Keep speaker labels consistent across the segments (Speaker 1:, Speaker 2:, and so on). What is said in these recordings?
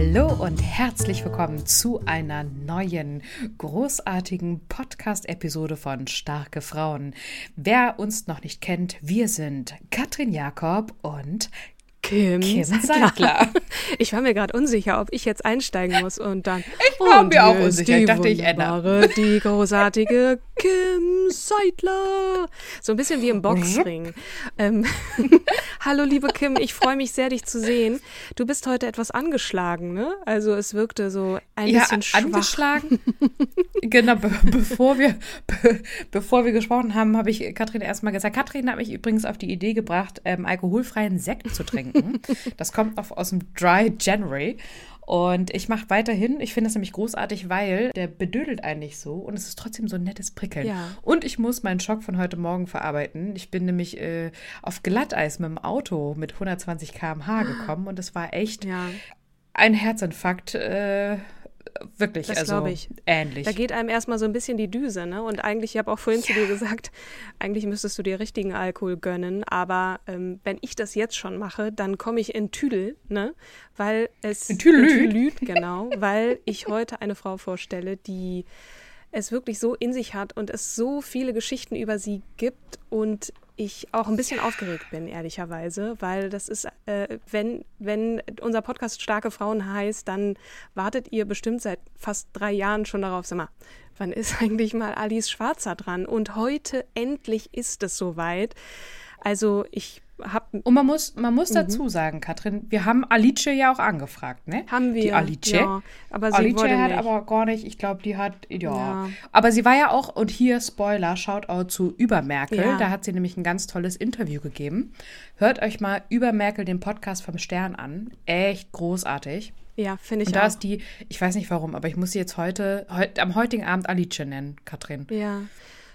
Speaker 1: Hallo und herzlich willkommen zu einer neuen großartigen Podcast-Episode von Starke Frauen. Wer uns noch nicht kennt, wir sind Katrin Jakob und
Speaker 2: Kim,
Speaker 1: Kim
Speaker 2: Seidler.
Speaker 1: Seidler.
Speaker 2: Ich war mir gerade unsicher, ob ich jetzt einsteigen muss und dann.
Speaker 1: Ich war mir auch unsicher. Ich dachte, ich ändere.
Speaker 2: Die großartige Kim Seidler. So ein bisschen wie im Boxring. Ähm, Hallo, liebe Kim, ich freue mich sehr, dich zu sehen. Du bist heute etwas angeschlagen, ne? Also es wirkte so ein
Speaker 1: ja,
Speaker 2: bisschen schwach.
Speaker 1: angeschlagen. genau, be bevor, wir, be bevor wir gesprochen haben, habe ich Katrin erstmal gesagt. Katrin hat mich übrigens auf die Idee gebracht, ähm, alkoholfreien Sekt zu trinken. Das kommt auf, aus dem Dry January. Und ich mache weiterhin. Ich finde das nämlich großartig, weil der bedödelt eigentlich so und es ist trotzdem so ein nettes Prickeln.
Speaker 2: Ja.
Speaker 1: Und ich muss meinen Schock von heute Morgen verarbeiten. Ich bin nämlich äh, auf Glatteis mit dem Auto mit 120 km/h gekommen und es war echt
Speaker 2: Ja,
Speaker 1: ein Herzinfarkt. Äh, wirklich,
Speaker 2: Das
Speaker 1: also
Speaker 2: ich.
Speaker 1: ähnlich.
Speaker 2: da geht einem erstmal so ein bisschen die Düse, ne? Und eigentlich, ich habe auch vorhin zu dir gesagt, eigentlich müsstest du dir richtigen Alkohol gönnen, aber ähm, wenn ich das jetzt schon mache, dann komme ich in Tüdel, ne? Weil es
Speaker 1: In Tüdelüt.
Speaker 2: in Tüdelüt, genau, weil ich heute eine Frau vorstelle, die es wirklich so in sich hat und es so viele Geschichten über sie gibt und ich auch ein bisschen aufgeregt bin, ehrlicherweise, weil das ist, äh, wenn, wenn unser Podcast Starke Frauen heißt, dann wartet ihr bestimmt seit fast drei Jahren schon darauf, sag mal, wann ist eigentlich mal Alice Schwarzer dran? Und heute endlich ist es soweit. Also ich habe
Speaker 1: und man muss, man muss dazu sagen, Katrin, wir haben Alice ja auch angefragt, ne?
Speaker 2: Haben wir,
Speaker 1: Die Alice.
Speaker 2: ja, aber sie
Speaker 1: Alice hat
Speaker 2: nicht.
Speaker 1: aber gar nicht, ich glaube, die hat, ja.
Speaker 2: Ja.
Speaker 1: Aber sie war ja auch, und hier Spoiler, Shoutout zu Über Merkel.
Speaker 2: Ja.
Speaker 1: Da hat sie nämlich ein ganz tolles Interview gegeben. Hört euch mal Über Merkel den Podcast vom Stern an. Echt großartig.
Speaker 2: ja, finde ich
Speaker 1: Und da
Speaker 2: auch.
Speaker 1: ist die, ich weiß nicht warum, aber ich muss sie jetzt heute, heut, am heutigen Abend Alice nennen, Katrin.
Speaker 2: Ja.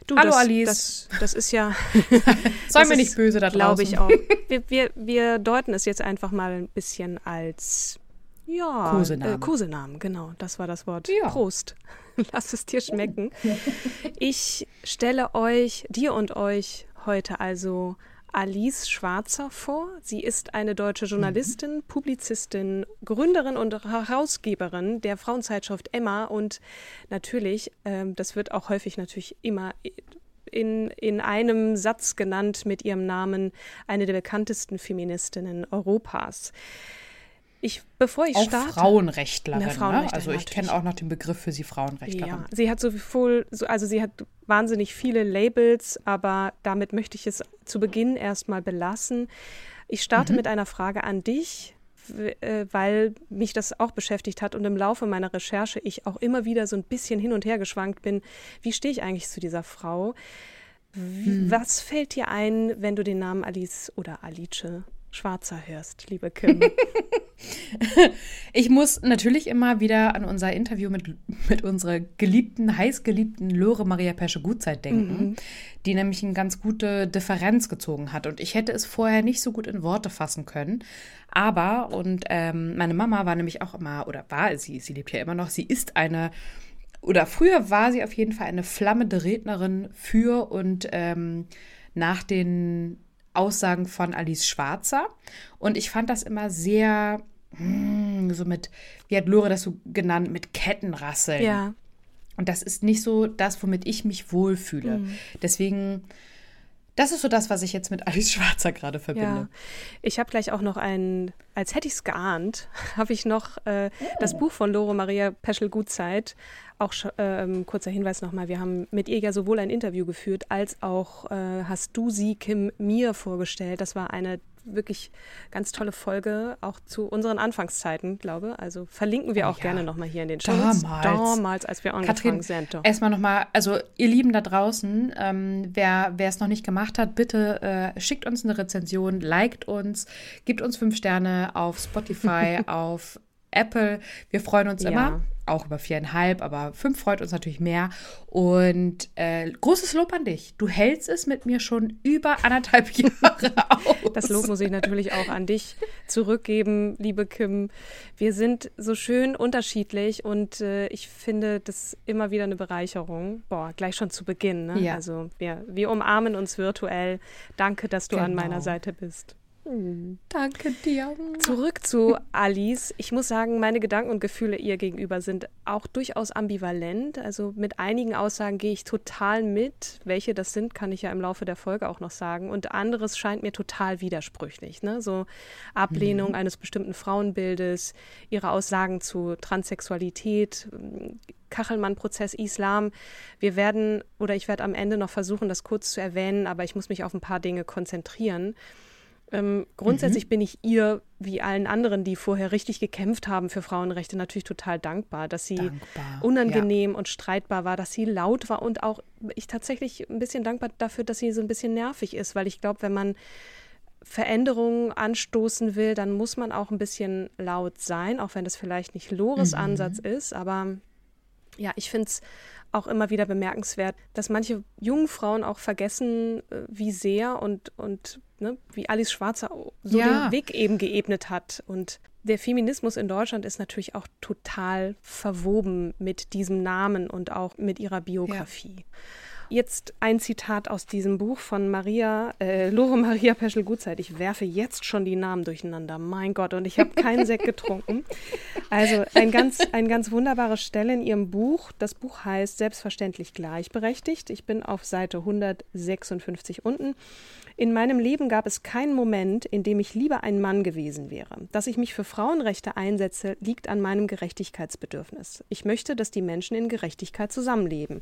Speaker 2: Du,
Speaker 1: Hallo,
Speaker 2: das,
Speaker 1: Alice.
Speaker 2: Das, das ist ja.
Speaker 1: Seien wir nicht böse da
Speaker 2: Glaube ich
Speaker 1: draußen.
Speaker 2: auch. Wir, wir, wir deuten es jetzt einfach mal ein bisschen als. Ja,
Speaker 1: Kosename.
Speaker 2: Äh, Kosenamen, genau. Das war das Wort.
Speaker 1: Ja.
Speaker 2: Prost. Lass es dir schmecken. Ich stelle euch, dir und euch heute also Alice Schwarzer vor. Sie ist eine deutsche Journalistin, Publizistin, Gründerin und Herausgeberin der Frauenzeitschrift Emma und natürlich, ähm, das wird auch häufig natürlich immer in, in einem Satz genannt mit ihrem Namen, eine der bekanntesten Feministinnen Europas. Ich, bevor ich
Speaker 1: Auch
Speaker 2: starte.
Speaker 1: Frauenrechtlerin. Ne?
Speaker 2: Frauenrechtlerin,
Speaker 1: Also ich kenne auch noch den Begriff für sie Frauenrechtlerin.
Speaker 2: Ja, sie hat so so, also sie hat wahnsinnig viele Labels, aber damit möchte ich es zu Beginn erstmal belassen. Ich starte mit einer Frage an dich, äh, weil mich das auch beschäftigt hat und im Laufe meiner Recherche ich auch immer wieder so ein bisschen hin und her geschwankt bin. Wie stehe ich eigentlich zu dieser Frau? Wie, Was fällt dir ein, wenn du den Namen Alice oder Alice Schwarzer hörst, liebe Kim?
Speaker 1: Ich muss natürlich immer wieder an unser Interview mit, mit unserer geliebten, heißgeliebten Lore Maria Pesche Gutzeit denken, die nämlich eine ganz gute Differenz gezogen hat. Und ich hätte es vorher nicht so gut in Worte fassen können. Aber, und ähm, meine Mama war nämlich auch immer, oder war sie, sie lebt ja immer noch, sie ist eine, oder früher war sie auf jeden Fall eine flammende Rednerin für und ähm, nach den Aussagen von Alice Schwarzer. Und ich fand das immer sehr, hm, so mit, wie hat Lore das so genannt, mit Kettenrasseln.
Speaker 2: ja,
Speaker 1: Und das ist nicht so das, womit ich mich wohlfühle.
Speaker 2: Mhm.
Speaker 1: Deswegen Das ist so das, was ich jetzt mit Alice Schwarzer gerade verbinde. Ja.
Speaker 2: Ich habe gleich auch noch ein, als hätte ich es geahnt, habe ich noch äh, oh. das Buch von Lore Maria Peschel-Gutzeit. Auch äh, kurzer Hinweis nochmal, wir haben mit ihr ja sowohl ein Interview geführt, als auch äh, hast du sie, Kim, mir vorgestellt. Das war eine wirklich ganz tolle Folge, auch zu unseren Anfangszeiten, glaube Also verlinken wir oh auch ja. gerne nochmal hier in den Show
Speaker 1: Damals.
Speaker 2: Damals, als wir angefangen sind.
Speaker 1: Erstmal nochmal, also ihr Lieben da draußen, ähm, wer es noch nicht gemacht hat, bitte äh, schickt uns eine Rezension, liked uns, gibt uns fünf Sterne auf Spotify, auf Apple. Wir freuen uns ja. immer auch über viereinhalb, aber fünf freut uns natürlich mehr. Und äh, großes Lob an dich. Du hältst es mit mir schon über anderthalb Jahre aus.
Speaker 2: Das Lob muss ich natürlich auch an dich zurückgeben, liebe Kim. Wir sind so schön unterschiedlich und äh, ich finde das immer wieder eine Bereicherung. Boah, gleich schon zu Beginn. Ne? Ja. Also wir, wir umarmen uns virtuell. Danke, dass du genau. an meiner Seite bist.
Speaker 1: Danke dir.
Speaker 2: Zurück zu Alice. Ich muss sagen, meine Gedanken und Gefühle ihr gegenüber sind auch durchaus ambivalent. Also mit einigen Aussagen gehe ich total mit. Welche das sind, kann ich ja im Laufe der Folge auch noch sagen. Und anderes scheint mir total widersprüchlich. Ne? So Ablehnung mhm. eines bestimmten Frauenbildes, ihre Aussagen zu Transsexualität, Kachelmann-Prozess Islam. Wir werden, oder ich werde am Ende noch versuchen, das kurz zu erwähnen, aber ich muss mich auf ein paar Dinge konzentrieren. Ähm, grundsätzlich mhm. bin ich ihr, wie allen anderen, die vorher richtig gekämpft haben für Frauenrechte, natürlich total dankbar, dass sie dankbar, unangenehm ja. und streitbar war, dass sie laut war und auch ich tatsächlich ein bisschen dankbar dafür, dass sie so ein bisschen nervig ist, weil ich glaube, wenn man Veränderungen anstoßen will, dann muss man auch ein bisschen laut sein, auch wenn das vielleicht nicht Lores mhm. Ansatz ist, aber ja, ich finde es auch immer wieder bemerkenswert, dass manche jungen Frauen auch vergessen, äh, wie sehr und, und ne, wie Alice Schwarzer so ja. den Weg eben geebnet hat. Und der Feminismus in Deutschland ist natürlich auch total verwoben mit diesem Namen und auch mit ihrer Biografie. Ja. Jetzt ein Zitat aus diesem Buch von Maria, äh, Lore Maria Peschel-Gutzeit. Ich werfe jetzt schon die Namen durcheinander. Mein Gott, und ich habe keinen Sekt getrunken. Also ein ganz, ein ganz wunderbare Stelle in ihrem Buch. Das Buch heißt Selbstverständlich gleichberechtigt. Ich bin auf Seite 156 unten. In meinem Leben gab es keinen Moment, in dem ich lieber ein Mann gewesen wäre. Dass ich mich für Frauenrechte einsetze, liegt an meinem Gerechtigkeitsbedürfnis. Ich möchte, dass die Menschen in Gerechtigkeit zusammenleben.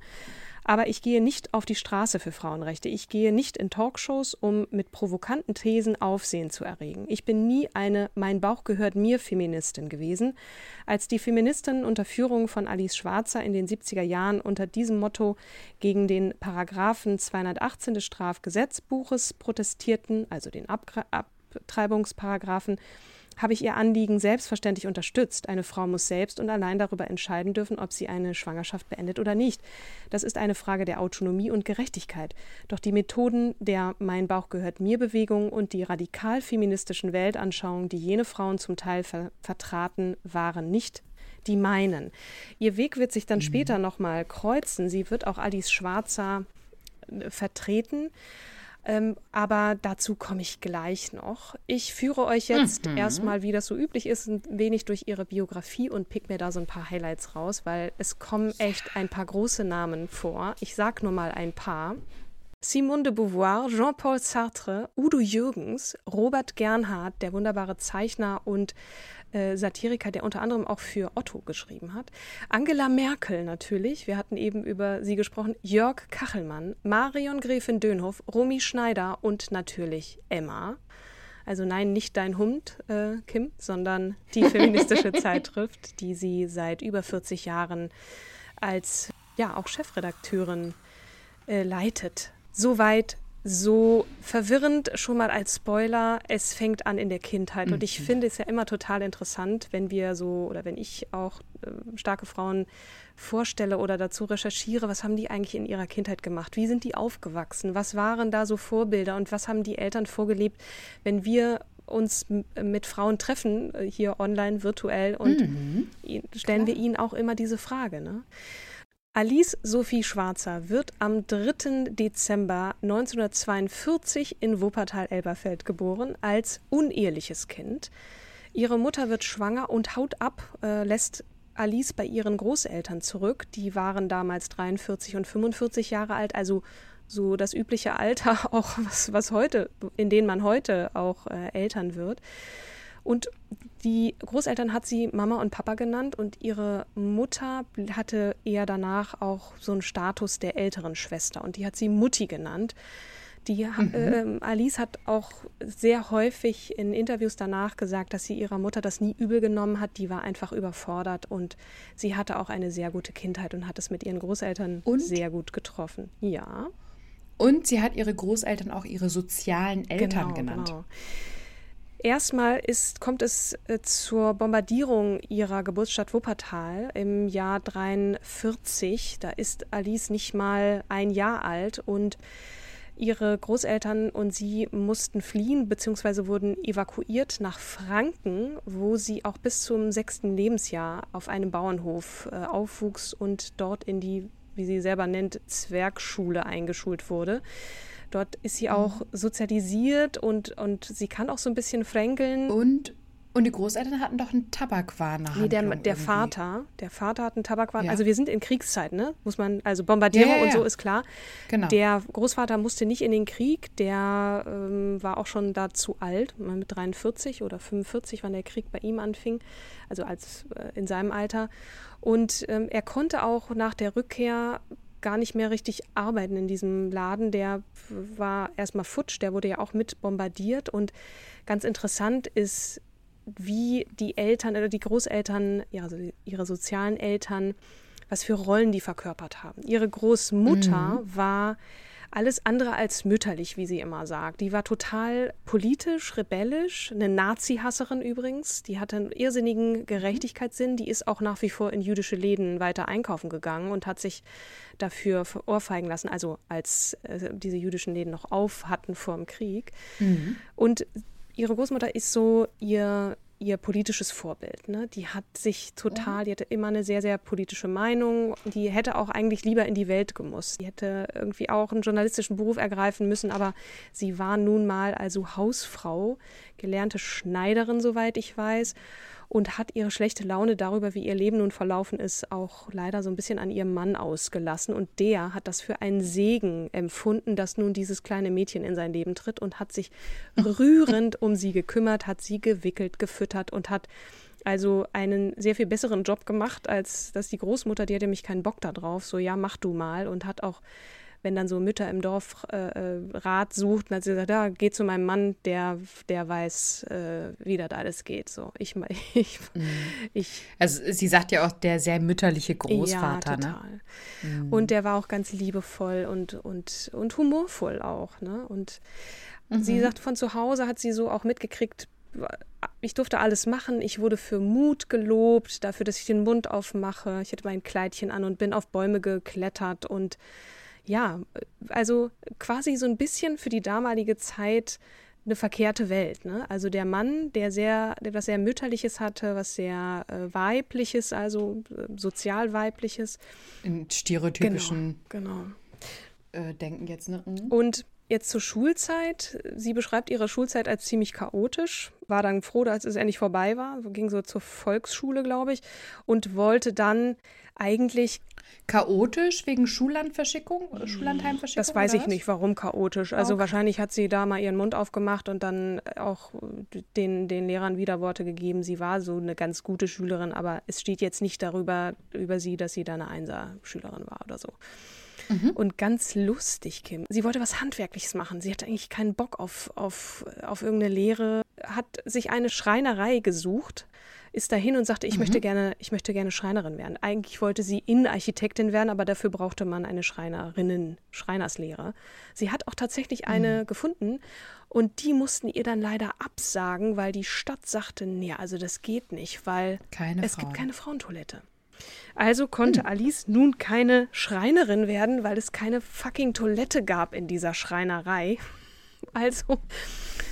Speaker 2: Aber ich gehe nicht auf die Straße für Frauenrechte. Ich gehe nicht in Talkshows, um mit provokanten Thesen Aufsehen zu erregen. Ich bin nie eine Mein Bauch gehört mir Feministin gewesen. Als die Feministinnen unter Führung von Alice Schwarzer in den 70er Jahren unter diesem Motto gegen den Paragraphen 218 des Strafgesetzbuches protestierten, also den Abtreibungsparagraphen, habe ich ihr Anliegen selbstverständlich unterstützt. Eine Frau muss selbst und allein darüber entscheiden dürfen, ob sie eine Schwangerschaft beendet oder nicht. Das ist eine Frage der Autonomie und Gerechtigkeit. Doch die Methoden der Mein Bauch gehört mir Bewegung und die radikal feministischen Weltanschauungen, die jene Frauen zum Teil ver vertraten, waren nicht die meinen. Ihr Weg wird sich dann mhm. später nochmal kreuzen. Sie wird auch Alice Schwarzer äh, vertreten. Ähm, aber dazu komme ich gleich noch. Ich führe euch jetzt mhm. erstmal, wie das so üblich ist, ein wenig durch ihre Biografie und pick mir da so ein paar Highlights raus, weil es kommen echt ein paar große Namen vor. Ich sag nur mal ein paar. Simone de Beauvoir, Jean-Paul Sartre, Udo Jürgens, Robert Gernhardt, der wunderbare Zeichner und äh, Satiriker, der unter anderem auch für Otto geschrieben hat. Angela Merkel natürlich, wir hatten eben über sie gesprochen, Jörg Kachelmann, Marion Gräfin Dönhoff, Romy Schneider und natürlich Emma. Also nein, nicht dein Hund, äh, Kim, sondern die feministische Zeitschrift, die sie seit über 40 Jahren als ja auch Chefredakteurin äh, leitet. Soweit so verwirrend schon mal als Spoiler, es fängt an in der Kindheit. Und ich mhm. finde es ja immer total interessant, wenn wir so oder wenn ich auch äh, starke Frauen vorstelle oder dazu recherchiere, was haben die eigentlich in ihrer Kindheit gemacht? Wie sind die aufgewachsen? Was waren da so Vorbilder und was haben die Eltern vorgelebt, wenn wir uns mit Frauen treffen, äh, hier online, virtuell und mhm. stellen Klar. wir ihnen auch immer diese Frage. Ne? Alice Sophie Schwarzer wird am 3. Dezember 1942 in Wuppertal-Elberfeld geboren als uneheliches Kind. Ihre Mutter wird schwanger und haut ab, äh, lässt Alice bei ihren Großeltern zurück. Die waren damals 43 und 45 Jahre alt, also so das übliche Alter, auch was, was heute, in denen man heute auch äh, Eltern wird. Und die Großeltern hat sie Mama und Papa genannt und ihre Mutter hatte eher danach auch so einen Status der älteren Schwester und die hat sie Mutti genannt. Die mhm. äh, Alice hat auch sehr häufig in Interviews danach gesagt, dass sie ihrer Mutter das nie übel genommen hat. Die war einfach überfordert und sie hatte auch eine sehr gute Kindheit und hat es mit ihren Großeltern und? sehr gut getroffen. Ja.
Speaker 1: Und sie hat ihre Großeltern auch ihre sozialen Eltern genau, genannt. Genau.
Speaker 2: Erstmal ist, kommt es äh, zur Bombardierung ihrer Geburtsstadt Wuppertal im Jahr 43. Da ist Alice nicht mal ein Jahr alt und ihre Großeltern und sie mussten fliehen bzw. wurden evakuiert nach Franken, wo sie auch bis zum sechsten Lebensjahr auf einem Bauernhof äh, aufwuchs und dort in die, wie sie selber nennt, Zwergschule eingeschult wurde. Dort ist sie auch mhm. sozialisiert und, und sie kann auch so ein bisschen fränkeln.
Speaker 1: Und und die Großeltern hatten doch einen Tabakwaren.
Speaker 2: Nee, der, der Vater, der Vater hat einen Tabakwaren. Ja. Also wir sind in Kriegszeit, ne? Muss man, also Bombardierung ja, ja, und so ist klar. Genau. Der Großvater musste nicht in den Krieg, der ähm, war auch schon da zu alt, mit 43 oder 45, wann der Krieg bei ihm anfing, also als äh, in seinem Alter. Und ähm, er konnte auch nach der Rückkehr gar nicht mehr richtig arbeiten in diesem Laden. Der war erstmal futsch, der wurde ja auch mit bombardiert. Und ganz interessant ist, wie die Eltern oder die Großeltern, also ihre sozialen Eltern, was für Rollen die verkörpert haben. Ihre Großmutter mhm. war alles andere als mütterlich, wie sie immer sagt. Die war total politisch, rebellisch, eine Nazi-Hasserin übrigens. Die hatte einen irrsinnigen Gerechtigkeitssinn. Die ist auch nach wie vor in jüdische Läden weiter einkaufen gegangen und hat sich dafür ohrfeigen lassen, also als äh, diese jüdischen Läden noch auf hatten vor dem Krieg. Mhm. Und ihre Großmutter ist so ihr ihr politisches Vorbild. Ne? Die hat sich total, die hatte immer eine sehr, sehr politische Meinung. Die hätte auch eigentlich lieber in die Welt gemusst. Die hätte irgendwie auch einen journalistischen Beruf ergreifen müssen, aber sie war nun mal also Hausfrau, gelernte Schneiderin, soweit ich weiß und hat ihre schlechte Laune darüber, wie ihr Leben nun verlaufen ist, auch leider so ein bisschen an ihrem Mann ausgelassen. Und der hat das für einen Segen empfunden, dass nun dieses kleine Mädchen in sein Leben tritt und hat sich rührend um sie gekümmert, hat sie gewickelt, gefüttert und hat also einen sehr viel besseren Job gemacht, als dass die Großmutter, die hatte nämlich keinen Bock da drauf, so ja, mach du mal und hat auch wenn dann so Mütter im Dorf äh, äh Rat suchten, hat sie gesagt, ja, geh zu meinem Mann, der, der weiß, äh, wie das alles geht. So, ich, ich,
Speaker 1: mhm. ich. Also sie sagt ja auch der sehr mütterliche Großvater, ja, ne? total.
Speaker 2: Ne? Mhm. Und der war auch ganz liebevoll und, und, und humorvoll auch, ne? Und mhm. sie sagt, von zu Hause hat sie so auch mitgekriegt, ich durfte alles machen. Ich wurde für Mut gelobt, dafür, dass ich den Mund aufmache. Ich hatte mein Kleidchen an und bin auf Bäume geklettert und ja, also quasi so ein bisschen für die damalige Zeit eine verkehrte Welt. Ne? Also der Mann, der sehr, der was sehr mütterliches hatte, was sehr äh, weibliches, also äh, sozial weibliches.
Speaker 1: In stereotypischen
Speaker 2: genau,
Speaker 1: genau. Äh, Denken jetzt. Ne?
Speaker 2: Mhm. Und jetzt zur Schulzeit. Sie beschreibt ihre Schulzeit als ziemlich chaotisch, war dann froh, als es endlich vorbei war, ging so zur Volksschule, glaube ich, und wollte dann eigentlich
Speaker 1: Chaotisch wegen Schullandverschickung, Schullandheimverschickung?
Speaker 2: Das weiß ich nicht, warum chaotisch. Also okay. wahrscheinlich hat sie da mal ihren Mund aufgemacht und dann auch den, den Lehrern Widerworte gegeben. Sie war so eine ganz gute Schülerin, aber es steht jetzt nicht darüber über sie, dass sie da eine Einser-Schülerin war oder so. Mhm. Und ganz lustig, Kim. Sie wollte was Handwerkliches machen. Sie hatte eigentlich keinen Bock auf, auf, auf irgendeine Lehre, hat sich eine Schreinerei gesucht ist dahin und sagte, ich mhm. möchte gerne, ich möchte gerne Schreinerin werden. Eigentlich wollte sie Innenarchitektin werden, aber dafür brauchte man eine Schreinerinnen, Schreinerslehre. Sie hat auch tatsächlich eine mhm. gefunden und die mussten ihr dann leider absagen, weil die Stadt sagte, nee, also das geht nicht, weil keine es Frauen. gibt keine Frauentoilette. Also konnte hm. Alice nun keine Schreinerin werden, weil es keine fucking Toilette gab in dieser Schreinerei. Also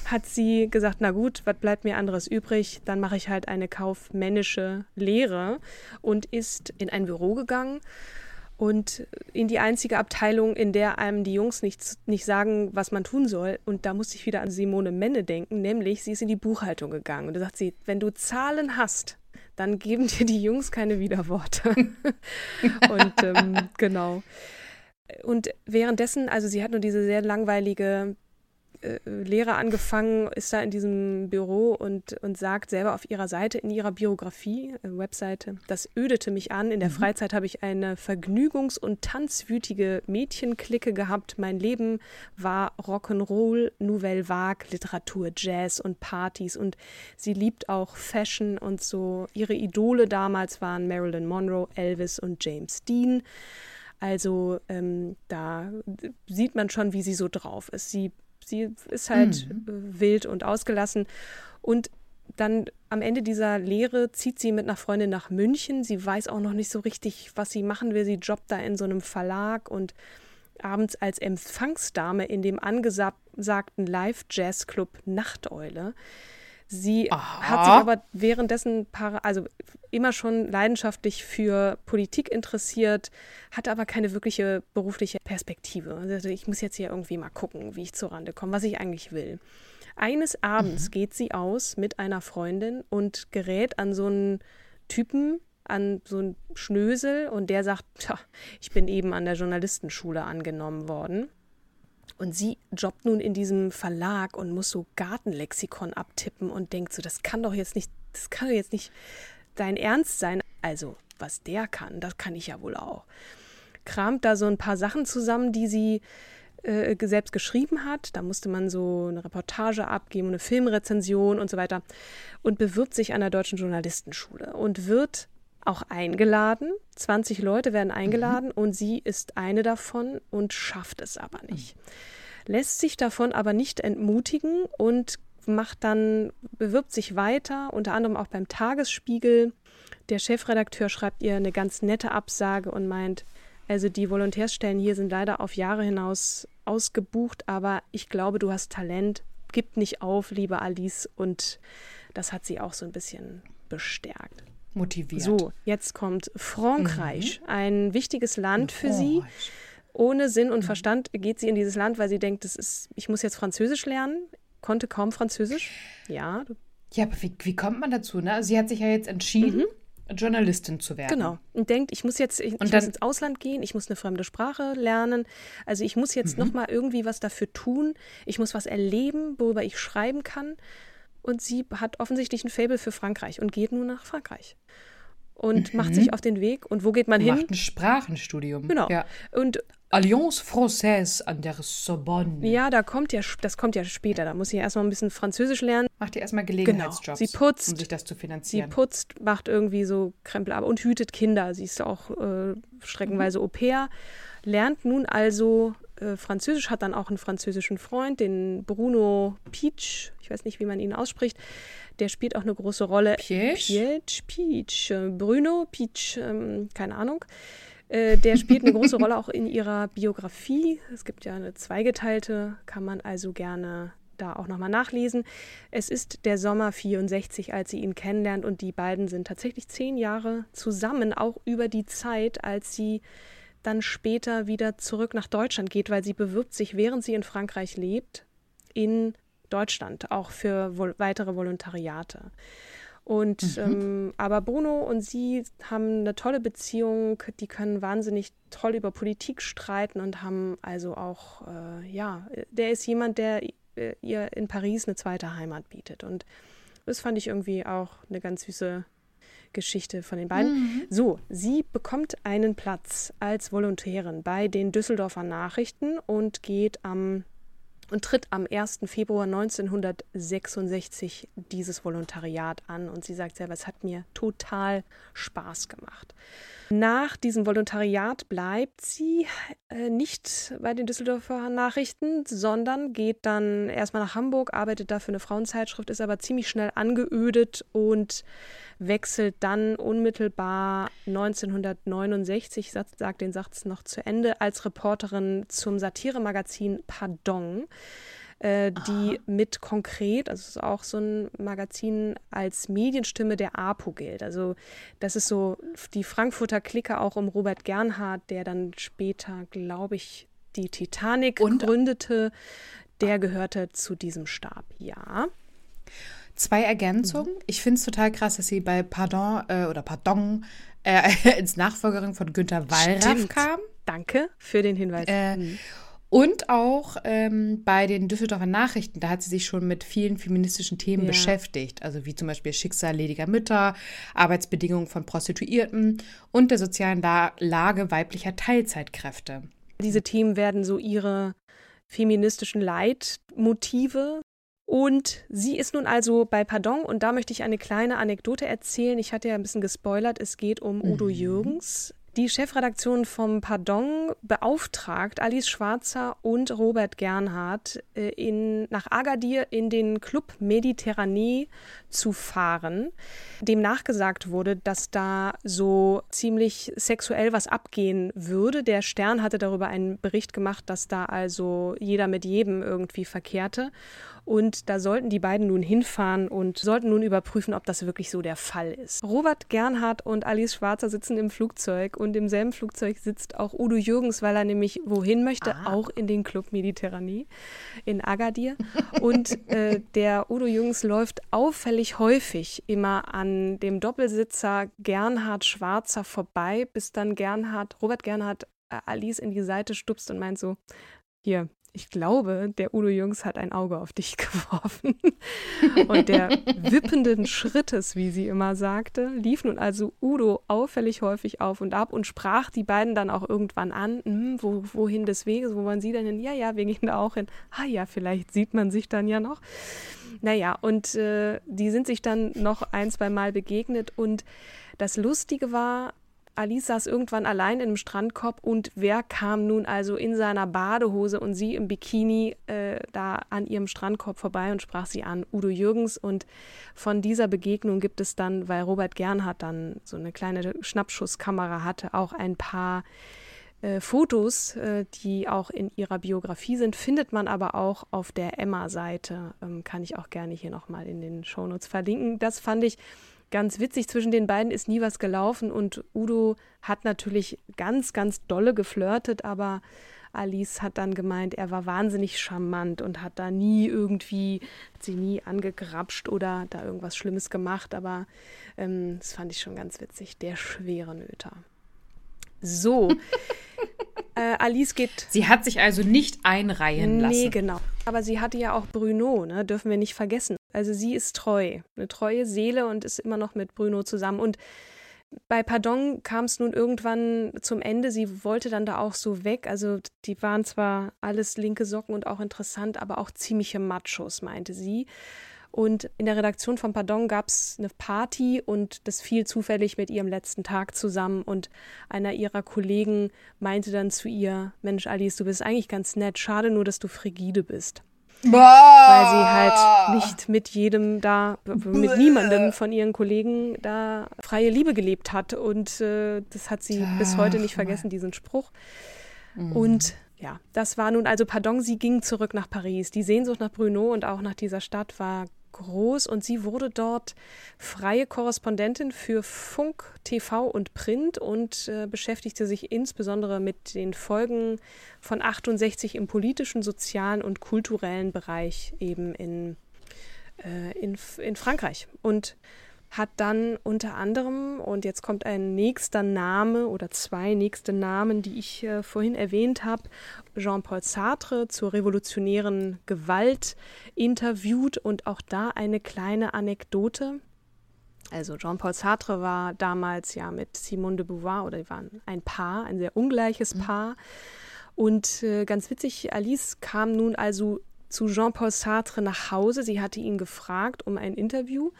Speaker 2: hat sie gesagt, na gut, was bleibt mir anderes übrig? Dann mache ich halt eine kaufmännische Lehre und ist in ein Büro gegangen und in die einzige Abteilung, in der einem die Jungs nicht, nicht sagen, was man tun soll. Und da musste ich wieder an Simone Menne denken, nämlich sie ist in die Buchhaltung gegangen. Und da sagt sie, wenn du Zahlen hast, dann geben dir die Jungs keine Widerworte. und ähm, genau. und währenddessen, also sie hat nur diese sehr langweilige äh, Lehre angefangen, ist da in diesem Büro und, und sagt selber auf ihrer Seite, in ihrer Biografie, äh, Webseite, das ödete mich an. In der mhm. Freizeit habe ich eine vergnügungs- und tanzwütige Mädchenklicke gehabt. Mein Leben war Rock'n'Roll, Nouvelle Vague, Literatur, Jazz und Partys. Und sie liebt auch Fashion und so. Ihre Idole damals waren Marilyn Monroe, Elvis und James Dean. Also ähm, da sieht man schon, wie sie so drauf ist. Sie Sie ist halt mhm. wild und ausgelassen. Und dann am Ende dieser Lehre zieht sie mit einer Freundin nach München. Sie weiß auch noch nicht so richtig, was sie machen will. Sie jobbt da in so einem Verlag und abends als Empfangsdame in dem angesagten Live-Jazz-Club Nachteule. Sie Aha. hat sich aber währenddessen also immer schon leidenschaftlich für Politik interessiert, hatte aber keine wirkliche berufliche Perspektive. Also ich muss jetzt hier irgendwie mal gucken, wie ich zurande komme, was ich eigentlich will. Eines Abends mhm. geht sie aus mit einer Freundin und gerät an so einen Typen, an so einen Schnösel und der sagt, ich bin eben an der Journalistenschule angenommen worden. Und sie jobbt nun in diesem Verlag und muss so Gartenlexikon abtippen und denkt so, das kann doch jetzt nicht, das kann doch jetzt nicht dein Ernst sein. Also, was der kann, das kann ich ja wohl auch. Kramt da so ein paar Sachen zusammen, die sie äh, selbst geschrieben hat. Da musste man so eine Reportage abgeben, eine Filmrezension und so weiter. Und bewirbt sich an der Deutschen Journalistenschule und wird auch eingeladen. 20 Leute werden eingeladen mhm. und sie ist eine davon und schafft es aber nicht. Mhm. Lässt sich davon aber nicht entmutigen und macht dann, bewirbt sich weiter, unter anderem auch beim Tagesspiegel. Der Chefredakteur schreibt ihr eine ganz nette Absage und meint, also die Volontärsstellen hier sind leider auf Jahre hinaus ausgebucht, aber ich glaube, du hast Talent. Gib nicht auf, liebe Alice. Und das hat sie auch so ein bisschen bestärkt
Speaker 1: motiviert.
Speaker 2: So, jetzt kommt Frankreich, mhm. ein wichtiges Land für sie. Ohne Sinn und mhm. Verstand geht sie in dieses Land, weil sie denkt, das ist, ich muss jetzt Französisch lernen. Konnte kaum Französisch. Ja.
Speaker 1: Ja, aber wie, wie kommt man dazu? Ne? Sie hat sich ja jetzt entschieden, mhm. Journalistin zu werden.
Speaker 2: Genau. Und denkt, ich muss jetzt, ich, ich muss ins Ausland gehen, ich muss eine fremde Sprache lernen. Also ich muss jetzt mhm. nochmal irgendwie was dafür tun. Ich muss was erleben, worüber ich schreiben kann und sie hat offensichtlich ein Faible für Frankreich und geht nun nach Frankreich und mhm. macht sich auf den Weg. Und wo geht man
Speaker 1: macht
Speaker 2: hin?
Speaker 1: Macht ein Sprachenstudium.
Speaker 2: Genau. Ja. Und
Speaker 1: Alliance Française an der Sorbonne.
Speaker 2: Ja, da kommt ja, das kommt ja später. Da muss sie erstmal ein bisschen Französisch lernen.
Speaker 1: Macht ihr erstmal Gelegenheitsjobs,
Speaker 2: genau. sie putzt,
Speaker 1: um sich das zu finanzieren.
Speaker 2: Sie putzt, macht irgendwie so Krempel ab und hütet Kinder. Sie ist auch äh, streckenweise mhm. Au pair. Lernt nun also äh, Französisch, hat dann auch einen französischen Freund, den Bruno Peach, ich weiß nicht, wie man ihn ausspricht. Der spielt auch eine große Rolle.
Speaker 1: Piech,
Speaker 2: Peach, äh, Bruno Peach, ähm, keine Ahnung. Äh, der spielt eine große Rolle auch in ihrer Biografie. Es gibt ja eine zweigeteilte, kann man also gerne da auch nochmal nachlesen. Es ist der Sommer 64, als sie ihn kennenlernt und die beiden sind tatsächlich zehn Jahre zusammen, auch über die Zeit, als sie dann später wieder zurück nach Deutschland geht, weil sie bewirbt sich, während sie in Frankreich lebt, in Deutschland, auch für vol weitere Volontariate. Und mhm. ähm, aber Bruno und sie haben eine tolle Beziehung, die können wahnsinnig toll über Politik streiten und haben also auch, äh, ja, der ist jemand, der äh, ihr in Paris eine zweite Heimat bietet. Und das fand ich irgendwie auch eine ganz süße Geschichte von den beiden. Mhm. So, sie bekommt einen Platz als Volontärin bei den Düsseldorfer Nachrichten und geht am und tritt am 1. Februar 1966 dieses Volontariat an. Und sie sagt selber, es hat mir total Spaß gemacht. Nach diesem Volontariat bleibt sie äh, nicht bei den Düsseldorfer Nachrichten, sondern geht dann erstmal nach Hamburg, arbeitet da für eine Frauenzeitschrift, ist aber ziemlich schnell angeödet und wechselt dann unmittelbar 1969, sagt den Satz noch zu Ende, als Reporterin zum Satiremagazin Pardon äh, die mit konkret, also es ist auch so ein Magazin als Medienstimme der APO gilt. Also das ist so die Frankfurter Clique auch um Robert Gernhardt, der dann später, glaube ich, die Titanic Und? gründete. Der gehörte zu diesem Stab, ja.
Speaker 1: Zwei Ergänzungen. Mhm. Ich finde es total krass, dass sie bei Pardon äh, oder Pardon äh, ins Nachfolgerin von Günter Wallraff kam.
Speaker 2: Danke für den Hinweis.
Speaker 1: Äh, mhm. Und auch ähm, bei den Düsseldorfer Nachrichten, da hat sie sich schon mit vielen feministischen Themen ja. beschäftigt. Also wie zum Beispiel Schicksal lediger Mütter, Arbeitsbedingungen von Prostituierten und der sozialen La Lage weiblicher Teilzeitkräfte.
Speaker 2: Diese Themen werden so ihre feministischen Leitmotive. Und sie ist nun also bei Pardon und da möchte ich eine kleine Anekdote erzählen. Ich hatte ja ein bisschen gespoilert, es geht um Udo mhm. Jürgens, die Chefredaktion vom Pardon beauftragt Alice Schwarzer und Robert Gernhardt äh, in, nach Agadir in den Club Mediterranee zu fahren, dem nachgesagt wurde, dass da so ziemlich sexuell was abgehen würde. Der Stern hatte darüber einen Bericht gemacht, dass da also jeder mit jedem irgendwie verkehrte. Und da sollten die beiden nun hinfahren und sollten nun überprüfen, ob das wirklich so der Fall ist. Robert Gernhardt und Alice Schwarzer sitzen im Flugzeug und im selben Flugzeug sitzt auch Udo Jürgens, weil er nämlich wohin möchte, ah. auch in den Club Mediterranee in Agadir. Und äh, der Udo Jürgens läuft auffällig häufig immer an dem Doppelsitzer Gernhard Schwarzer vorbei, bis dann Gernhard, Robert Gernhardt äh, Alice in die Seite stupst und meint so, hier, ich glaube, der Udo Jungs hat ein Auge auf dich geworfen. Und der wippenden Schrittes, wie sie immer sagte, lief nun also Udo auffällig häufig auf und ab und sprach die beiden dann auch irgendwann an, hm, wo, wohin des Weges, wo wollen sie denn hin? Ja, ja, wir gehen da auch hin. Ah ja, vielleicht sieht man sich dann ja noch. Naja, und äh, die sind sich dann noch ein, zwei Mal begegnet und das Lustige war, Alice saß irgendwann allein im Strandkorb und wer kam nun also in seiner Badehose und sie im Bikini äh, da an ihrem Strandkorb vorbei und sprach sie an, Udo Jürgens. Und von dieser Begegnung gibt es dann, weil Robert Gernhardt dann so eine kleine Schnappschusskamera hatte, auch ein paar äh, Fotos, äh, die auch in ihrer Biografie sind, findet man aber auch auf der Emma-Seite. Ähm, kann ich auch gerne hier nochmal in den Shownotes verlinken. Das fand ich ganz witzig. Zwischen den beiden ist nie was gelaufen und Udo hat natürlich ganz, ganz dolle geflirtet, aber Alice hat dann gemeint, er war wahnsinnig charmant und hat da nie irgendwie, hat sie nie angegrapscht oder da irgendwas Schlimmes gemacht, aber ähm, das fand ich schon ganz witzig. Der schwere Nöter. So. äh, Alice geht.
Speaker 1: Sie hat sich also nicht einreihen lassen. Nee,
Speaker 2: genau. Aber sie hatte ja auch Bruno, ne? dürfen wir nicht vergessen. Also sie ist treu, eine treue Seele und ist immer noch mit Bruno zusammen. Und bei Pardon kam es nun irgendwann zum Ende. Sie wollte dann da auch so weg. Also die waren zwar alles linke Socken und auch interessant, aber auch ziemliche Machos, meinte sie. Und in der Redaktion von Pardon gab es eine Party und das fiel zufällig mit ihrem letzten Tag zusammen. Und einer ihrer Kollegen meinte dann zu ihr: Mensch, Alice, du bist eigentlich ganz nett. Schade nur, dass du frigide bist. Weil sie halt nicht mit jedem da, mit niemandem von ihren Kollegen da freie Liebe gelebt hat. Und äh, das hat sie Ach, bis heute nicht vergessen, diesen Spruch. Mhm. Und ja, das war nun also, pardon, sie ging zurück nach Paris. Die Sehnsucht nach Bruno und auch nach dieser Stadt war groß und sie wurde dort freie Korrespondentin für Funk, TV und Print und äh, beschäftigte sich insbesondere mit den Folgen von 68 im politischen, sozialen und kulturellen Bereich eben in, äh, in, in Frankreich. Und hat dann unter anderem, und jetzt kommt ein nächster Name oder zwei nächste Namen, die ich äh, vorhin erwähnt habe, Jean-Paul Sartre zur revolutionären Gewalt interviewt und auch da eine kleine Anekdote. Also Jean-Paul Sartre war damals ja mit Simone de Beauvoir oder die waren ein Paar, ein sehr ungleiches mhm. Paar. Und äh, ganz witzig, Alice kam nun also zu Jean-Paul Sartre nach Hause. Sie hatte ihn gefragt um ein Interview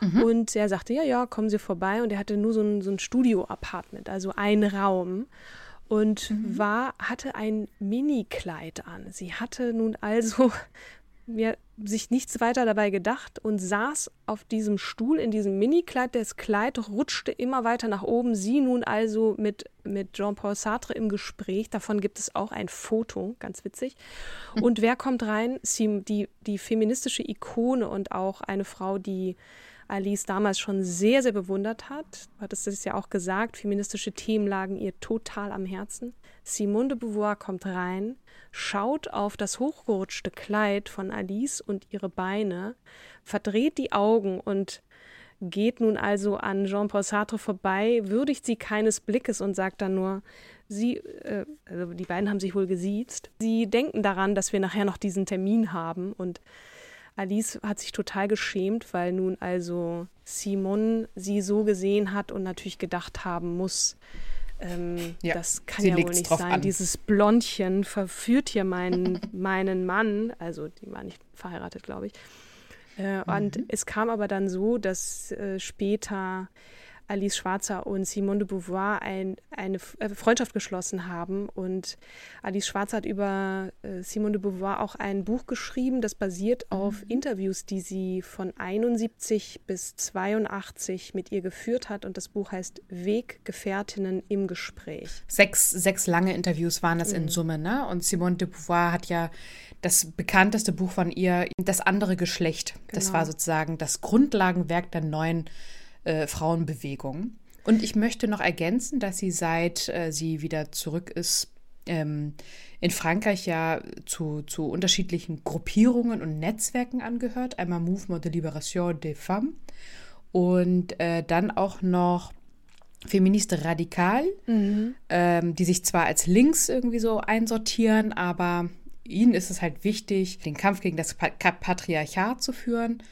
Speaker 2: Mhm. Und er sagte, ja, ja, kommen Sie vorbei. Und er hatte nur so ein, so ein Studio-Apartment, also ein Raum. Und mhm. war, hatte ein Mini-Kleid an. Sie hatte nun also mir sich nichts weiter dabei gedacht und saß auf diesem Stuhl in diesem Mini-Kleid. Das Kleid rutschte immer weiter nach oben. Sie nun also mit, mit Jean-Paul Sartre im Gespräch. Davon gibt es auch ein Foto, ganz witzig. Mhm. Und wer kommt rein? Sie, die, die feministische Ikone und auch eine Frau, die Alice damals schon sehr, sehr bewundert hat. Du hattest es ja auch gesagt, feministische Themen lagen ihr total am Herzen. Simone de Beauvoir kommt rein, schaut auf das hochgerutschte Kleid von Alice und ihre Beine, verdreht die Augen und geht nun also an Jean-Paul Sartre vorbei, würdigt sie keines Blickes und sagt dann nur, Sie, äh, also die beiden haben sich wohl gesiezt. Sie denken daran, dass wir nachher noch diesen Termin haben und Alice hat sich total geschämt, weil nun also Simon sie so gesehen hat und natürlich gedacht haben muss, ähm, ja, das kann ja wohl nicht sein. An. Dieses Blondchen verführt hier meinen, meinen Mann. Also die war nicht verheiratet, glaube ich. Äh, mhm. Und es kam aber dann so, dass äh, später Alice Schwarzer und Simone de Beauvoir ein, eine äh, Freundschaft geschlossen haben. Und Alice Schwarzer hat über äh, Simone de Beauvoir auch ein Buch geschrieben, das basiert mhm. auf Interviews, die sie von 71 bis 82 mit ihr geführt hat. Und das Buch heißt Weggefährtinnen im Gespräch.
Speaker 1: Sechs, sechs lange Interviews waren das mhm. in Summe, ne? Und Simone de Beauvoir hat ja das bekannteste Buch von ihr, Das andere Geschlecht. Genau. Das war sozusagen das Grundlagenwerk der neuen äh, Frauenbewegung. Und ich möchte noch ergänzen, dass sie seit äh, sie wieder zurück ist ähm, in Frankreich ja zu, zu unterschiedlichen Gruppierungen und Netzwerken angehört. Einmal Mouvement de Libération des Femmes und äh, dann auch noch Feministe Radikal, mhm. ähm, die sich zwar als links irgendwie so einsortieren, aber ihnen ist es halt wichtig, den Kampf gegen das Patriarchat zu führen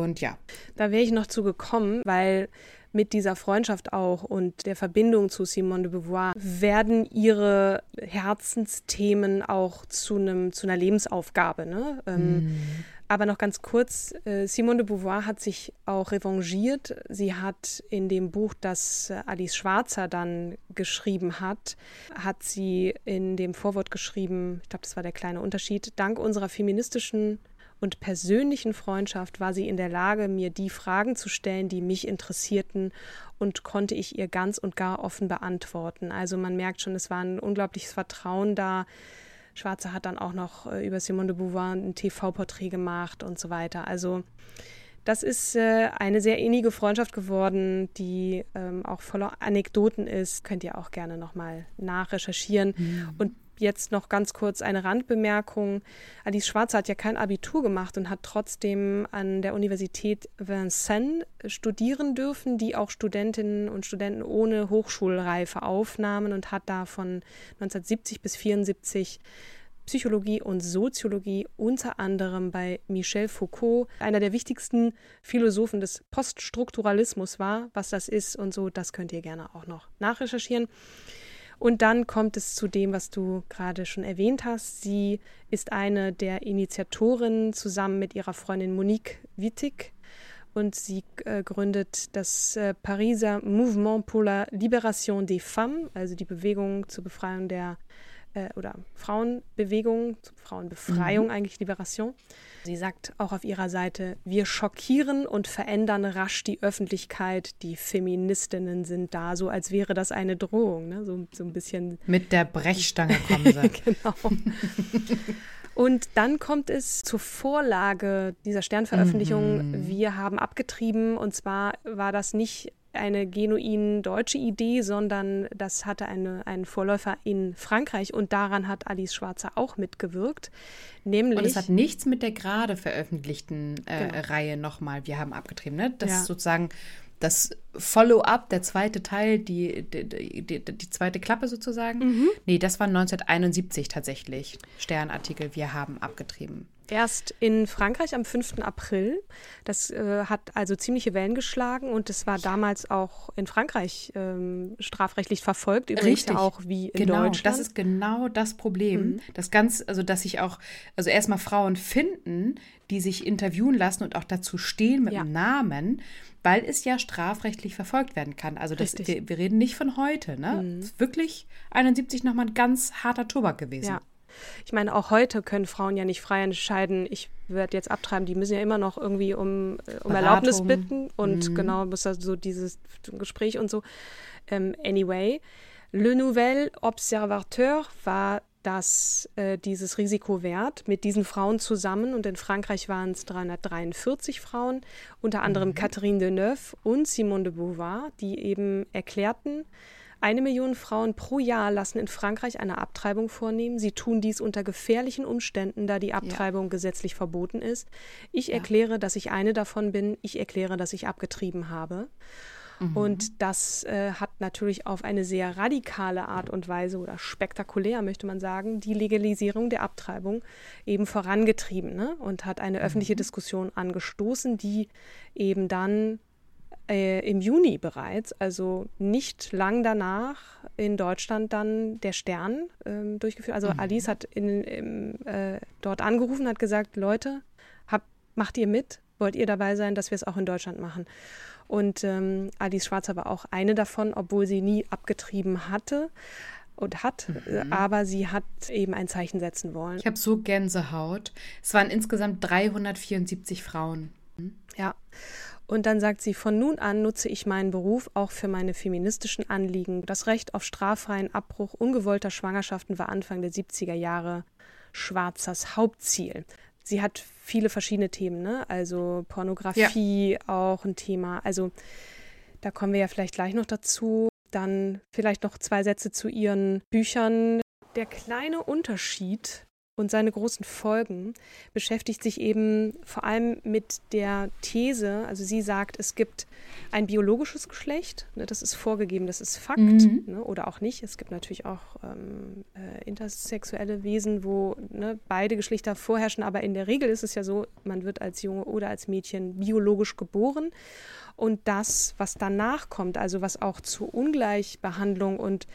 Speaker 1: und ja.
Speaker 2: Da wäre ich noch zu gekommen, weil mit dieser Freundschaft auch und der Verbindung zu Simone de Beauvoir werden ihre Herzensthemen auch zu einem zu einer Lebensaufgabe. Ne? Ähm, mm. Aber noch ganz kurz, äh, Simone de Beauvoir hat sich auch revanchiert. Sie hat in dem Buch, das äh, Alice Schwarzer dann geschrieben hat, hat sie in dem Vorwort geschrieben, ich glaube, das war der kleine Unterschied, dank unserer feministischen und persönlichen Freundschaft war sie in der Lage, mir die Fragen zu stellen, die mich interessierten und konnte ich ihr ganz und gar offen beantworten. Also man merkt schon, es war ein unglaubliches Vertrauen da. Schwarze hat dann auch noch äh, über Simone de Beauvoir ein TV-Porträt gemacht und so weiter. Also das ist äh, eine sehr innige Freundschaft geworden, die ähm, auch voller Anekdoten ist. Könnt ihr auch gerne nochmal nachrecherchieren. Mhm. Und jetzt noch ganz kurz eine Randbemerkung. Alice Schwarzer hat ja kein Abitur gemacht und hat trotzdem an der Universität Vincennes studieren dürfen, die auch Studentinnen und Studenten ohne Hochschulreife aufnahmen und hat da von 1970 bis 1974 Psychologie und Soziologie unter anderem bei Michel Foucault, einer der wichtigsten Philosophen des Poststrukturalismus war. Was das ist und so, das könnt ihr gerne auch noch nachrecherchieren. Und dann kommt es zu dem, was du gerade schon erwähnt hast. Sie ist eine der Initiatorinnen zusammen mit ihrer Freundin Monique Wittig und sie äh, gründet das äh, Pariser Mouvement pour la Libération des Femmes, also die Bewegung zur Befreiung der äh, oder Frauenbewegung, Frauenbefreiung mhm. eigentlich, Liberation. Sie sagt auch auf ihrer Seite, wir schockieren und verändern rasch die Öffentlichkeit, die Feministinnen sind da, so als wäre das eine Drohung, ne? so, so ein bisschen.
Speaker 1: Mit der Brechstange kommen sie. genau.
Speaker 2: Und dann kommt es zur Vorlage dieser Sternveröffentlichung. Mhm. Wir haben abgetrieben und zwar war das nicht eine genuin deutsche Idee, sondern das hatte eine, einen Vorläufer in Frankreich und daran hat Alice Schwarzer auch mitgewirkt. Nämlich,
Speaker 1: und es hat nichts mit der gerade veröffentlichten äh, genau. Reihe nochmal, wir haben abgetrieben. Ne? Das ja. ist sozusagen das Follow-up, der zweite Teil, die, die, die, die zweite Klappe sozusagen. Mhm. Nee, das war 1971 tatsächlich. Sternartikel, wir haben abgetrieben.
Speaker 2: Erst in Frankreich am 5. April. Das äh, hat also ziemliche Wellen geschlagen und es war damals auch in Frankreich ähm, strafrechtlich verfolgt. Übrigens Richtig. auch wie in
Speaker 1: genau,
Speaker 2: Deutschland.
Speaker 1: Das ist genau das Problem. Mhm. Das ganz, also dass sich auch, also erstmal Frauen finden, die sich interviewen lassen und auch dazu stehen mit ja. dem Namen weil es ja strafrechtlich verfolgt werden kann. Also das, wir, wir, reden nicht von heute. Ne? Mhm. wirklich 71 nochmal ein ganz harter Tobak gewesen.
Speaker 2: Ja. Ich meine, auch heute können Frauen ja nicht frei entscheiden, ich werde jetzt abtreiben. Die müssen ja immer noch irgendwie um, äh, um Erlaubnis bitten und mhm. genau, muss da so dieses Gespräch und so. Ähm, anyway, Le Nouvel Observateur war das äh, dieses Risiko wert mit diesen Frauen zusammen. Und in Frankreich waren es 343 Frauen, unter anderem mhm. Catherine Deneuve und Simone de Beauvoir, die eben erklärten, eine Million Frauen pro Jahr lassen in Frankreich eine Abtreibung vornehmen. Sie tun dies unter gefährlichen Umständen, da die Abtreibung ja. gesetzlich verboten ist. Ich ja. erkläre, dass ich eine davon bin. Ich erkläre, dass ich abgetrieben habe. Mhm. Und das äh, hat natürlich auf eine sehr radikale Art und Weise oder spektakulär, möchte man sagen, die Legalisierung der Abtreibung eben vorangetrieben ne? und hat eine öffentliche mhm. Diskussion angestoßen, die eben dann äh, im Juni bereits, also nicht lang danach, in Deutschland dann der Stern äh, durchgeführt. Also mhm. Alice hat in, im, äh, dort angerufen, hat gesagt, Leute, hab, macht ihr mit? Wollt ihr dabei sein, dass wir es auch in Deutschland machen? Und ähm, Alice Schwarzer war auch eine davon, obwohl sie nie abgetrieben hatte und hat, mhm. aber sie hat eben ein Zeichen setzen wollen.
Speaker 1: Ich habe so Gänsehaut. Es waren insgesamt 374 Frauen.
Speaker 2: Ja. Und dann sagt sie, von nun an nutze ich meinen Beruf auch für meine feministischen Anliegen. Das Recht auf straffreien Abbruch ungewollter Schwangerschaften war Anfang der 70er Jahre Schwarzers Hauptziel. Sie hat viele verschiedene Themen, ne? Also Pornografie ja. auch ein Thema. Also da kommen wir ja vielleicht gleich noch dazu. Dann vielleicht noch zwei Sätze zu ihren Büchern. Der kleine Unterschied und seine großen Folgen beschäftigt sich eben vor allem mit der These, also sie sagt, es gibt ein biologisches Geschlecht, ne, das ist vorgegeben, das ist Fakt mhm. ne, oder auch nicht. Es gibt natürlich auch ähm, äh, intersexuelle Wesen, wo ne, beide Geschlechter vorherrschen, aber in der Regel ist es ja so, man wird als Junge oder als Mädchen biologisch geboren und das, was danach kommt, also was auch zur Ungleichbehandlung und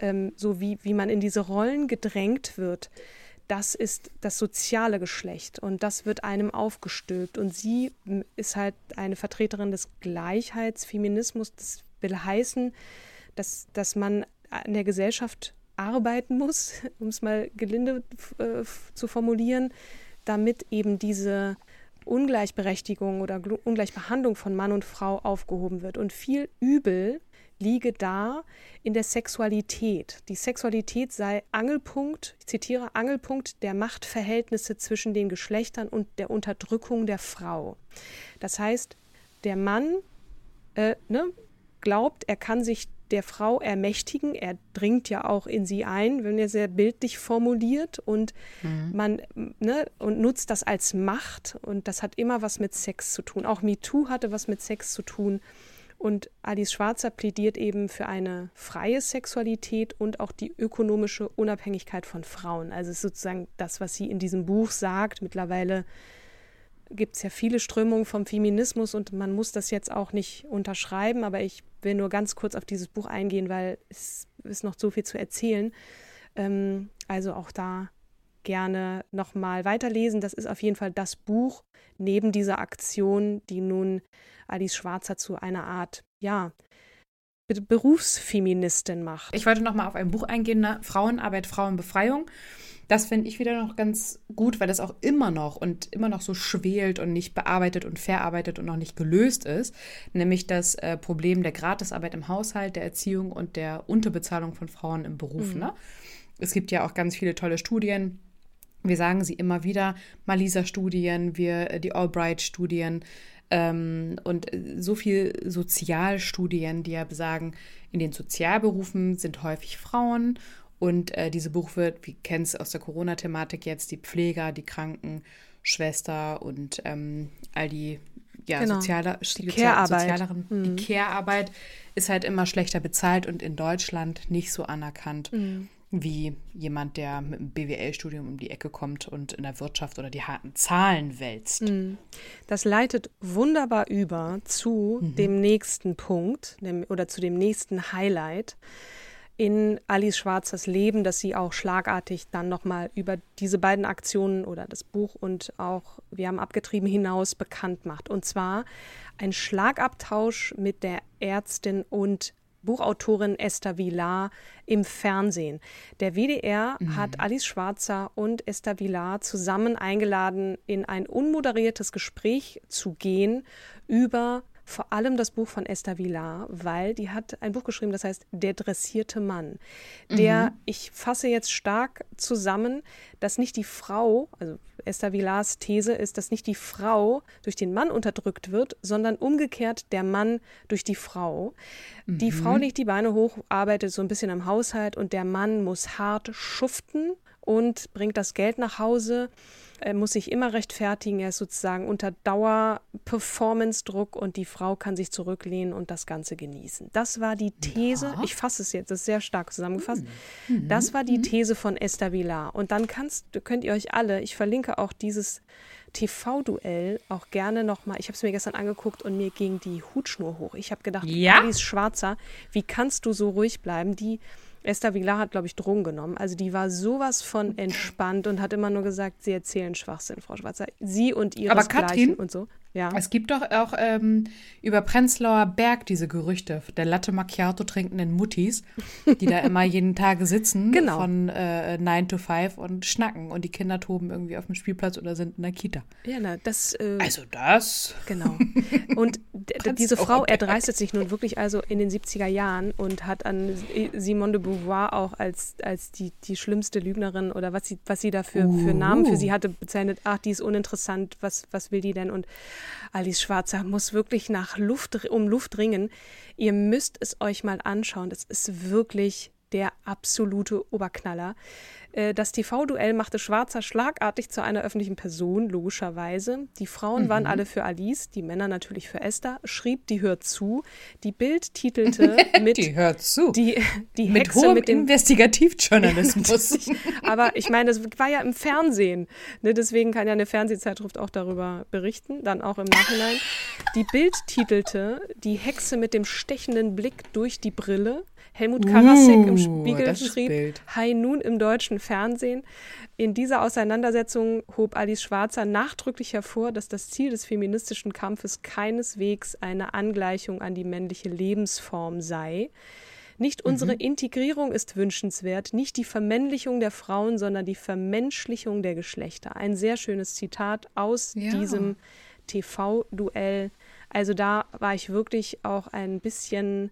Speaker 2: ähm, so wie, wie man in diese Rollen gedrängt wird, das ist das soziale Geschlecht und das wird einem aufgestülpt. Und sie ist halt eine Vertreterin des Gleichheitsfeminismus. Das will heißen, dass, dass man an der Gesellschaft arbeiten muss, um es mal gelinde äh, zu formulieren, damit eben diese Ungleichberechtigung oder Ungleichbehandlung von Mann und Frau aufgehoben wird. Und viel Übel liege da in der Sexualität. Die Sexualität sei Angelpunkt, ich zitiere, Angelpunkt der Machtverhältnisse zwischen den Geschlechtern und der Unterdrückung der Frau. Das heißt, der Mann äh, ne, glaubt, er kann sich der Frau ermächtigen. Er dringt ja auch in sie ein, wenn er sehr bildlich formuliert und mhm. man ne, und nutzt das als Macht und das hat immer was mit Sex zu tun. Auch MeToo hatte was mit Sex zu tun. Und Alice Schwarzer plädiert eben für eine freie Sexualität und auch die ökonomische Unabhängigkeit von Frauen. Also ist sozusagen das, was sie in diesem Buch sagt. Mittlerweile gibt es ja viele Strömungen vom Feminismus und man muss das jetzt auch nicht unterschreiben, aber ich will nur ganz kurz auf dieses Buch eingehen, weil es ist noch so viel zu erzählen. Ähm, also auch da gerne nochmal weiterlesen. Das ist auf jeden Fall das Buch neben dieser Aktion, die nun Alice Schwarzer zu einer Art, ja, Berufsfeministin macht.
Speaker 1: Ich wollte noch mal auf ein Buch eingehen, ne? Frauenarbeit, Frauenbefreiung. Das finde ich wieder noch ganz gut, weil das auch immer noch und immer noch so schwelt und nicht bearbeitet und verarbeitet und noch nicht gelöst ist, nämlich das äh, Problem der Gratisarbeit im Haushalt, der Erziehung und der Unterbezahlung von Frauen im Beruf. Mhm. Ne? Es gibt ja auch ganz viele tolle Studien. Wir sagen sie immer wieder, Malisa-Studien, wir äh, die Albright-Studien, ähm, und äh, so viel Sozialstudien, die ja besagen, in den Sozialberufen sind häufig Frauen und äh, diese Buch wird, wie kennst du aus der Corona-Thematik jetzt, die Pfleger, die Krankenschwester und ähm, all die ja, genau. soziale, die Care-Arbeit. sozialeren, mhm. die Care-Arbeit ist halt immer schlechter bezahlt und in Deutschland nicht so anerkannt. Mhm wie jemand, der mit einem BWL-Studium um die Ecke kommt und in der Wirtschaft oder die harten Zahlen wälzt. Hm.
Speaker 2: Das leitet wunderbar über zu mhm. dem nächsten Punkt dem, oder zu dem nächsten Highlight in Alice Schwarzers Leben, dass sie auch schlagartig dann nochmal über diese beiden Aktionen oder das Buch und auch Wir haben abgetrieben hinaus bekannt macht. Und zwar ein Schlagabtausch mit der Ärztin und Buchautorin Esther Villar im Fernsehen. Der WDR mhm. hat Alice Schwarzer und Esther Villar zusammen eingeladen, in ein unmoderiertes Gespräch zu gehen über vor allem das Buch von Esther Villar, weil die hat ein Buch geschrieben, das heißt Der dressierte Mann. Der, mhm. ich fasse jetzt stark zusammen, dass nicht die Frau, also Esther Villars These ist, dass nicht die Frau durch den Mann unterdrückt wird, sondern umgekehrt der Mann durch die Frau. Mhm. Die Frau legt die Beine hoch, arbeitet so ein bisschen am Haushalt und der Mann muss hart schuften und bringt das Geld nach Hause. Er muss sich immer rechtfertigen. Er ist sozusagen unter Dauer-Performance-Druck und die Frau kann sich zurücklehnen und das Ganze genießen. Das war die These. Ja. Ich fasse es jetzt, das ist sehr stark zusammengefasst. Mhm. Das war die mhm. These von Esther Villar. Und dann kannst, könnt ihr euch alle, ich verlinke auch dieses TV-Duell auch gerne nochmal. Ich habe es mir gestern angeguckt und mir ging die Hutschnur hoch. Ich habe gedacht, ja? Alice Schwarzer, wie kannst du so ruhig bleiben? Die Esther Villar hat, glaube ich, Drogen genommen. Also die war sowas von entspannt und hat immer nur gesagt, sie erzählen Schwachsinn, Frau Schwarzer. Sie und ihre
Speaker 1: Aber Katrin, und so. Ja. Es gibt doch auch ähm, über Prenzlauer Berg diese Gerüchte der Latte Macchiato trinkenden Muttis, die da immer jeden Tag sitzen genau. von äh, 9 to 5 und schnacken und die Kinder toben irgendwie auf dem Spielplatz oder sind in der Kita.
Speaker 2: Ja, na, das.
Speaker 1: Äh, also das.
Speaker 2: Genau. Und diese Frau erdreistet sich nun wirklich also in den 70er Jahren und hat an Simone de Beauvoir auch als, als die, die schlimmste Lügnerin oder was sie, was sie da für, uh. für Namen für sie hatte bezeichnet. Ach, die ist uninteressant, was, was will die denn? Und Alice Schwarzer muss wirklich nach Luft, um Luft ringen. Ihr müsst es euch mal anschauen. Das ist wirklich der absolute Oberknaller. Äh, das TV-Duell machte Schwarzer schlagartig zu einer öffentlichen Person, logischerweise. Die Frauen mhm. waren alle für Alice, die Männer natürlich für Esther. Schrieb, die hört zu. Die Bild titelte mit.
Speaker 1: die hört zu.
Speaker 2: Die, die
Speaker 1: mit Hexe hohem mit dem Investigativjournalismus.
Speaker 2: Aber ich meine, das war ja im Fernsehen. Ne? Deswegen kann ja eine Fernsehzeitschrift auch darüber berichten, dann auch im Nachhinein. Die Bild titelte Die Hexe mit dem stechenden Blick durch die Brille. Helmut Karasek uh, im Spiegel schrieb, Hi nun im deutschen Fernsehen. In dieser Auseinandersetzung hob Alice Schwarzer nachdrücklich hervor, dass das Ziel des feministischen Kampfes keineswegs eine Angleichung an die männliche Lebensform sei. Nicht unsere mhm. Integrierung ist wünschenswert, nicht die Vermännlichung der Frauen, sondern die Vermenschlichung der Geschlechter. Ein sehr schönes Zitat aus ja. diesem TV-Duell. Also da war ich wirklich auch ein bisschen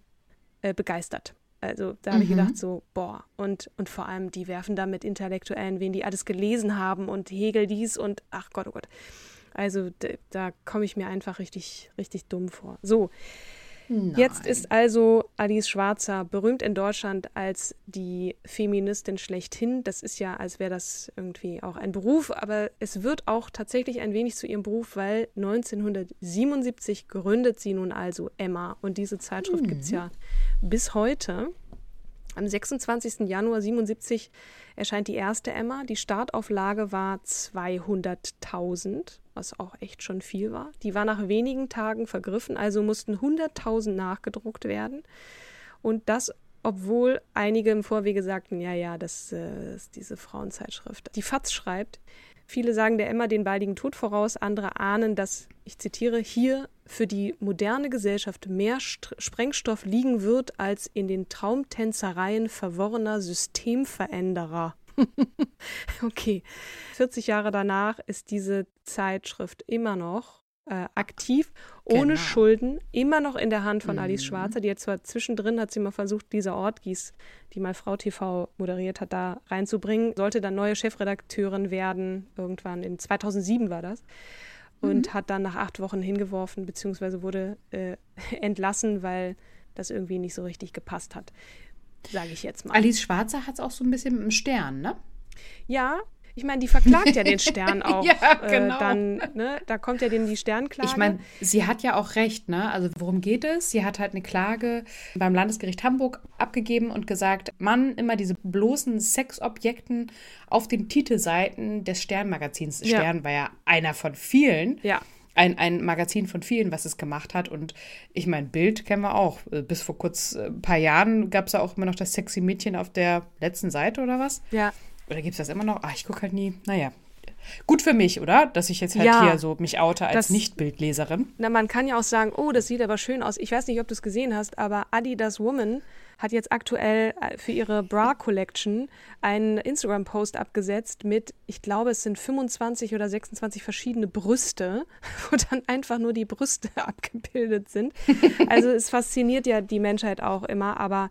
Speaker 2: äh, begeistert. Also da habe mhm. ich gedacht, mhm. so, boah, und, und vor allem, die werfen da mit Intellektuellen, wen die alles gelesen haben und Hegel dies und ach Gott, oh Gott. Also da komme ich mir einfach richtig, richtig dumm vor. So, Nein. Jetzt ist also Alice Schwarzer berühmt in Deutschland als die Feministin schlechthin. Das ist ja, als wäre das irgendwie auch ein Beruf, aber es wird auch tatsächlich ein wenig zu ihrem Beruf, weil 1977 gründet sie nun also Emma und diese Zeitschrift mhm. gibt es ja bis heute. Am 26. Januar 77 erscheint die erste Emma. Die Startauflage war 200.000, was auch echt schon viel war. Die war nach wenigen Tagen vergriffen, also mussten 100.000 nachgedruckt werden. Und das, obwohl einige im Vorwege sagten, ja, ja, das äh, ist diese Frauenzeitschrift. Die FAZ schreibt, Viele sagen der Emma den baldigen Tod voraus, andere ahnen, dass, ich zitiere, hier für die moderne Gesellschaft mehr St Sprengstoff liegen wird als in den Traumtänzereien verworrener Systemveränderer. okay, 40 Jahre danach ist diese Zeitschrift immer noch äh, aktiv, ohne genau. Schulden, immer noch in der Hand von mhm. Alice Schwarzer. Die hat zwar zwischendrin, hat sie mal versucht, diese Ortgieß, die mal Frau TV moderiert hat, da reinzubringen, sollte dann neue Chefredakteurin werden, irgendwann in 2007 war das. Und mhm. hat dann nach acht Wochen hingeworfen, beziehungsweise wurde äh, entlassen, weil das irgendwie nicht so richtig gepasst hat, sage ich jetzt mal.
Speaker 1: Alice Schwarzer hat es auch so ein bisschen mit dem Stern, ne?
Speaker 2: Ja, ich meine, die verklagt ja den Stern auch. ja, genau. Äh, dann, ne, da kommt ja denen die Sternklage.
Speaker 1: Ich meine, sie hat ja auch recht, ne? Also worum geht es? Sie hat halt eine Klage beim Landesgericht Hamburg abgegeben und gesagt, man immer diese bloßen Sexobjekten auf den Titelseiten des Sternmagazins. Ja. Stern war ja einer von vielen.
Speaker 2: Ja
Speaker 1: ein, ein Magazin von vielen, was es gemacht hat. Und ich meine, Bild kennen wir auch. Äh, bis vor kurz ein äh, paar Jahren gab es ja auch immer noch das sexy Mädchen auf der letzten Seite oder was?
Speaker 2: Ja.
Speaker 1: Oder gibt es das immer noch? Ach, ich gucke halt nie. Naja. Gut für mich, oder? Dass ich jetzt halt ja, hier so mich oute als Nicht-Bildleserin.
Speaker 2: Na, man kann ja auch sagen, oh, das sieht aber schön aus. Ich weiß nicht, ob du es gesehen hast, aber Adidas Woman hat jetzt aktuell äh, für ihre Bra Collection einen Instagram-Post abgesetzt mit, ich glaube, es sind 25 oder 26 verschiedene Brüste, wo dann einfach nur die Brüste abgebildet sind. Also es fasziniert ja die Menschheit auch immer, aber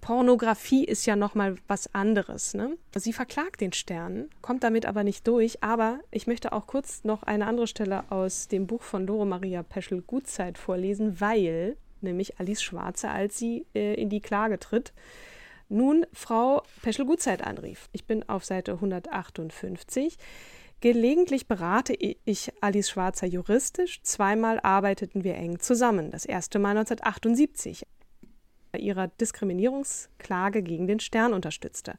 Speaker 2: Pornografie ist ja nochmal was anderes. Ne? Sie verklagt den Stern, kommt damit aber nicht durch. Aber ich möchte auch kurz noch eine andere Stelle aus dem Buch von Doro Maria Peschel Gutzeit vorlesen, weil nämlich Alice Schwarze, als sie äh, in die Klage tritt, nun Frau Peschel-Gutzeit anrief. Ich bin auf Seite 158. Gelegentlich berate ich Alice Schwarzer juristisch. Zweimal arbeiteten wir eng zusammen. Das erste Mal 1978 ihrer Diskriminierungsklage gegen den Stern unterstützte.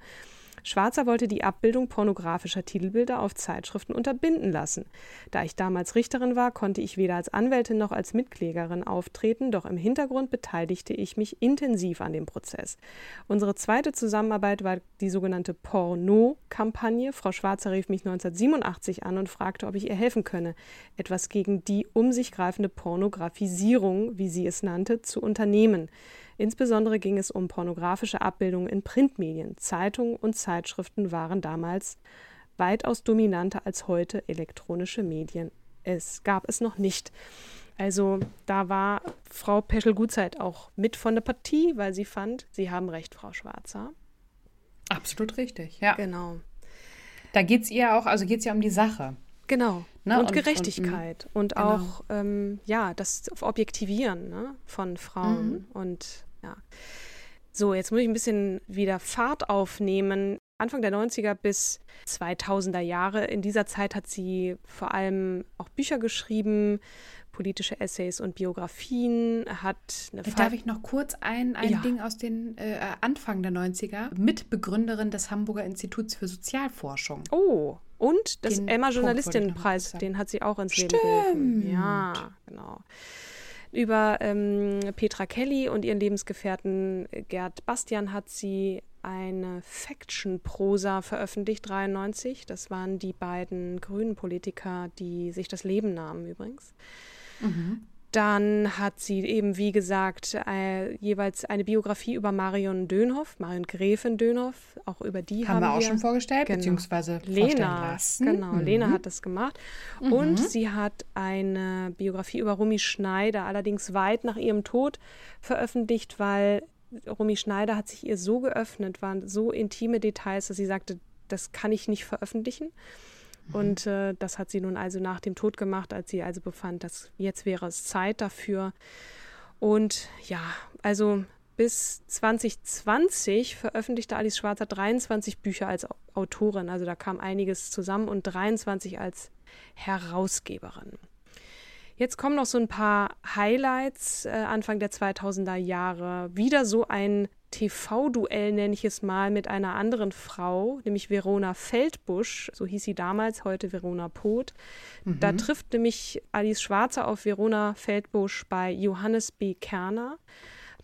Speaker 2: Schwarzer wollte die Abbildung pornografischer Titelbilder auf Zeitschriften unterbinden lassen. Da ich damals Richterin war, konnte ich weder als Anwältin noch als Mitklägerin auftreten, doch im Hintergrund beteiligte ich mich intensiv an dem Prozess. Unsere zweite Zusammenarbeit war die sogenannte Porno-Kampagne. Frau Schwarzer rief mich 1987 an und fragte, ob ich ihr helfen könne, etwas gegen die um sich greifende Pornografisierung, wie sie es nannte, zu unternehmen. Insbesondere ging es um pornografische Abbildungen in Printmedien. Zeitungen und Zeitschriften waren damals weitaus dominanter als heute elektronische Medien. Es gab es noch nicht. Also da war Frau Peschel-Gutzeit auch mit von der Partie, weil sie fand, Sie haben recht, Frau Schwarzer.
Speaker 1: Absolut richtig, ja.
Speaker 2: Genau.
Speaker 1: Da geht es ihr auch, also geht es ja um die Sache.
Speaker 2: Genau. Ne? Und, und, Gerechtigkeit und, und genau. auch ähm, ja das Objektivieren ne? von Frauen mhm. und ja. So, jetzt muss ich ein bisschen wieder Fahrt aufnehmen. Anfang der 90er bis 2000er Jahre. In dieser Zeit hat sie vor allem auch Bücher geschrieben, politische Essays und Biografien. Hat
Speaker 1: eine Darf ich noch kurz ein, ein ja. Ding aus den äh, Anfang der 90er? Mitbegründerin des Hamburger Instituts für Sozialforschung.
Speaker 2: Oh, und das Emma Journalistinnenpreis, den hat sie auch ins
Speaker 1: Stimmt.
Speaker 2: Leben gerufen. Ja, genau über ähm, Petra Kelly und ihren Lebensgefährten Gerd Bastian hat sie eine Faction-Prosa veröffentlicht, 93. Das waren die beiden grünen Politiker, die sich das Leben nahmen übrigens. Mhm. Dann hat sie eben, wie gesagt, äh, jeweils eine Biografie über Marion Dönhoff, Marion Gräfin Dönhoff. Auch über die haben, haben wir
Speaker 1: auch schon vorgestellt, genau. beziehungsweise Lena, lassen.
Speaker 2: Genau, mhm. Lena hat das gemacht. Mhm. Und sie hat eine Biografie über Rumi Schneider, allerdings weit nach ihrem Tod veröffentlicht, weil Rumi Schneider hat sich ihr so geöffnet, waren so intime Details, dass sie sagte, das kann ich nicht veröffentlichen. Und äh, das hat sie nun also nach dem Tod gemacht, als sie also befand, dass jetzt wäre es Zeit dafür. Und ja, also bis 2020 veröffentlichte Alice Schwarzer 23 Bücher als Autorin. Also da kam einiges zusammen und 23 als Herausgeberin. Jetzt kommen noch so ein paar Highlights äh, Anfang der 2000er Jahre. Wieder so ein TV-Duell, nenne ich es mal, mit einer anderen Frau, nämlich Verona Feldbusch, so hieß sie damals, heute Verona Poth. Mhm. Da trifft nämlich Alice Schwarzer auf Verona Feldbusch bei Johannes B. Kerner.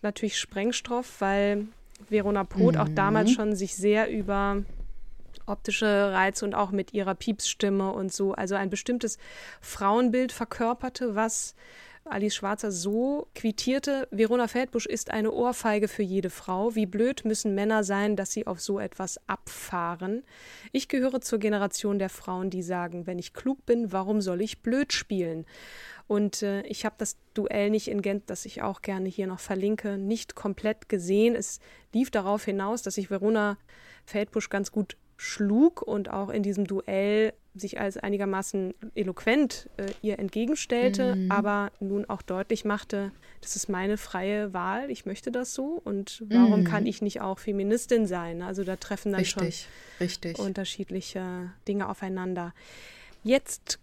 Speaker 2: Natürlich Sprengstoff, weil Verona Poth mhm. auch damals schon sich sehr über optische Reize und auch mit ihrer Piepsstimme und so, also ein bestimmtes Frauenbild verkörperte, was Alice Schwarzer so quittierte, Verona Feldbusch ist eine Ohrfeige für jede Frau. Wie blöd müssen Männer sein, dass sie auf so etwas abfahren. Ich gehöre zur Generation der Frauen, die sagen, wenn ich klug bin, warum soll ich blöd spielen? Und äh, ich habe das Duell nicht in Gent, das ich auch gerne hier noch verlinke, nicht komplett gesehen. Es lief darauf hinaus, dass ich Verona Feldbusch ganz gut schlug und auch in diesem Duell sich als einigermaßen eloquent äh, ihr entgegenstellte, mhm. aber nun auch deutlich machte, das ist meine freie Wahl, ich möchte das so und warum mhm. kann ich nicht auch Feministin sein? Also da treffen dann
Speaker 1: richtig,
Speaker 2: schon
Speaker 1: richtig.
Speaker 2: unterschiedliche Dinge aufeinander. Jetzt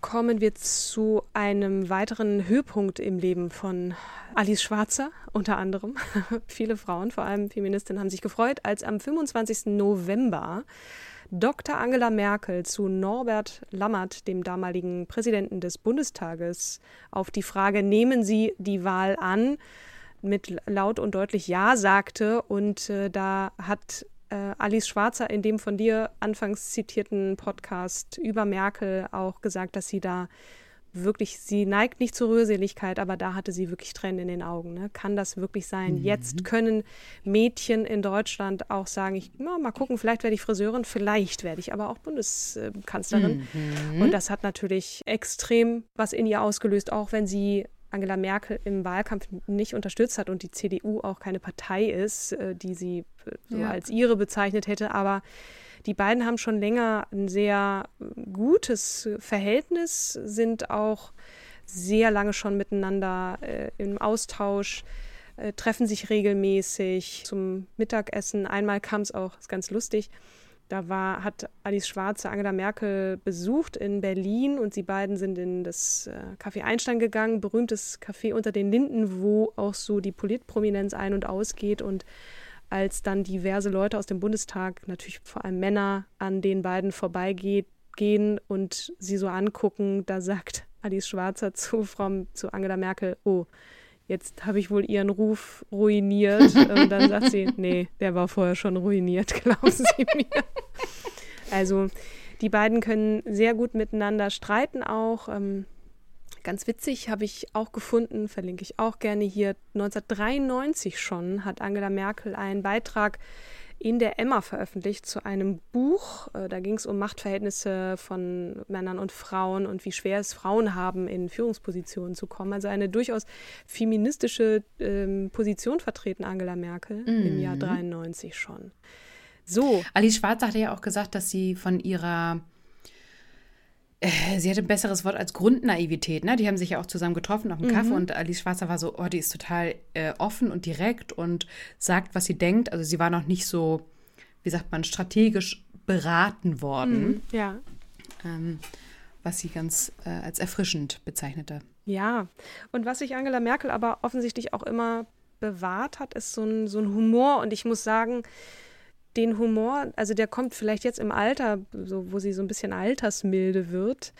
Speaker 2: kommen wir zu einem weiteren Höhepunkt im Leben von Alice Schwarzer, unter anderem. Viele Frauen, vor allem Feministinnen, haben sich gefreut, als am 25. November Dr. Angela Merkel zu Norbert Lammert, dem damaligen Präsidenten des Bundestages, auf die Frage, nehmen Sie die Wahl an, mit laut und deutlich Ja sagte. Und äh, da hat äh, Alice Schwarzer in dem von dir anfangs zitierten Podcast über Merkel auch gesagt, dass sie da wirklich, sie neigt nicht zur Rührseligkeit, aber da hatte sie wirklich Tränen in den Augen. Ne? Kann das wirklich sein? Mhm. Jetzt können Mädchen in Deutschland auch sagen, ich na, mal gucken, vielleicht werde ich Friseurin, vielleicht werde ich aber auch Bundeskanzlerin. Mhm. Und das hat natürlich extrem was in ihr ausgelöst, auch wenn sie Angela Merkel im Wahlkampf nicht unterstützt hat und die CDU auch keine Partei ist, äh, die sie äh, so ja. als ihre bezeichnet hätte. Aber die beiden haben schon länger ein sehr gutes Verhältnis, sind auch sehr lange schon miteinander äh, im Austausch. äh, treffen sich regelmäßig zum Mittagessen. Einmal kam es auch, ist ganz lustig, da war, hat Alice Schwarze Angela Merkel besucht in Berlin und sie beiden sind in das äh, Café Einstein gegangen, berühmtes Café unter den Linden, wo auch so die Politprominenz ein- und ausgeht. Und als dann diverse Leute aus dem Bundestag, natürlich vor allem Männer, an den beiden vorbeigeht, gehen und sie so angucken, da sagt Alice Schwarzer zu Frau zu Angela Merkel, oh, jetzt habe ich wohl ihren Ruf ruiniert. Und dann sagt sie, nee, der war vorher schon ruiniert, glauben Sie mir. Also die beiden können sehr gut miteinander streiten auch. Ähm, ganz witzig habe ich auch gefunden, verlinke ich auch gerne hier. 1993 schon hat Angela Merkel einen Beitrag in der Emma veröffentlicht zu einem Buch. Äh, da ging es um Machtverhältnisse von Männern und Frauen und wie schwer es Frauen haben, in Führungspositionen zu kommen. Also eine durchaus feministische ähm, Position vertreten Angela Merkel mhm. im Jahr 93 schon.
Speaker 1: So. Alice Schwarz hatte ja auch gesagt, dass sie von ihrer äh, sie hatte ein besseres Wort als Grundnaivität, ne? Die haben sich ja auch zusammen getroffen auf dem Kaffee mhm. und Alice Schwarzer war so, oh, die ist total äh, offen und direkt und sagt, was sie denkt. Also sie war noch nicht so, wie sagt man, strategisch beraten worden.
Speaker 2: Mhm, ja.
Speaker 1: Ähm, was sie ganz äh, als erfrischend bezeichnete.
Speaker 2: Ja, und was sich Angela Merkel aber offensichtlich auch immer bewahrt hat, ist so ein, so ein Humor. Und ich muss sagen, den Humor, also der kommt vielleicht jetzt im Alter, so, wo sie so ein bisschen altersmilde wird.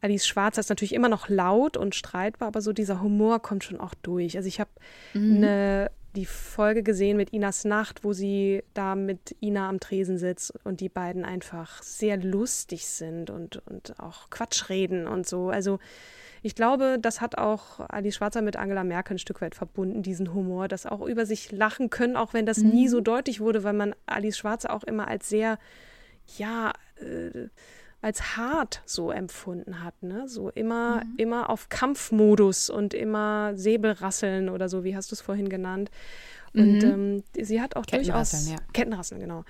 Speaker 2: Alice Schwarzer ist natürlich immer noch laut und streitbar, aber so dieser Humor kommt schon auch durch. Also ich habe mhm. Die Folge gesehen mit Inas Nacht, wo sie da mit Ina am Tresen sitzt und die beiden einfach sehr lustig sind und, und auch Quatsch reden und so. Also ich glaube, das hat auch Alice Schwarzer mit Angela Merkel ein Stück weit verbunden, diesen Humor, das auch über sich lachen können, auch wenn das mhm. nie so deutlich wurde, weil man Alice Schwarzer auch immer als sehr, ja, äh, als hart so empfunden hat, ne? So immer, mhm. immer auf Kampfmodus und immer Säbelrasseln oder so, wie hast du es vorhin genannt. Und mhm. ähm, sie hat auch durchaus ja. Kettenrasseln, genau.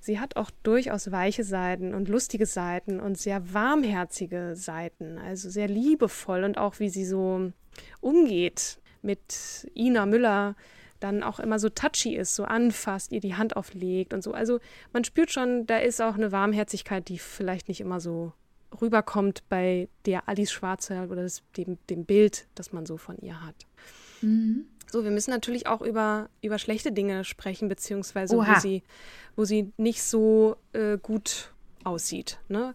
Speaker 2: Sie hat auch durchaus weiche Seiten und lustige Seiten und sehr warmherzige Seiten, also sehr liebevoll und auch wie sie so umgeht mit Ina Müller, dann auch immer so touchy ist, so anfasst, ihr die Hand auflegt und so. Also man spürt schon, da ist auch eine Warmherzigkeit, die vielleicht nicht immer so rüberkommt bei der Alice Schwarze oder das, dem, dem Bild, das man so von ihr hat. Mhm. So, wir müssen natürlich auch über, über schlechte Dinge sprechen, beziehungsweise wo sie, wo sie nicht so äh, gut aussieht. Ne?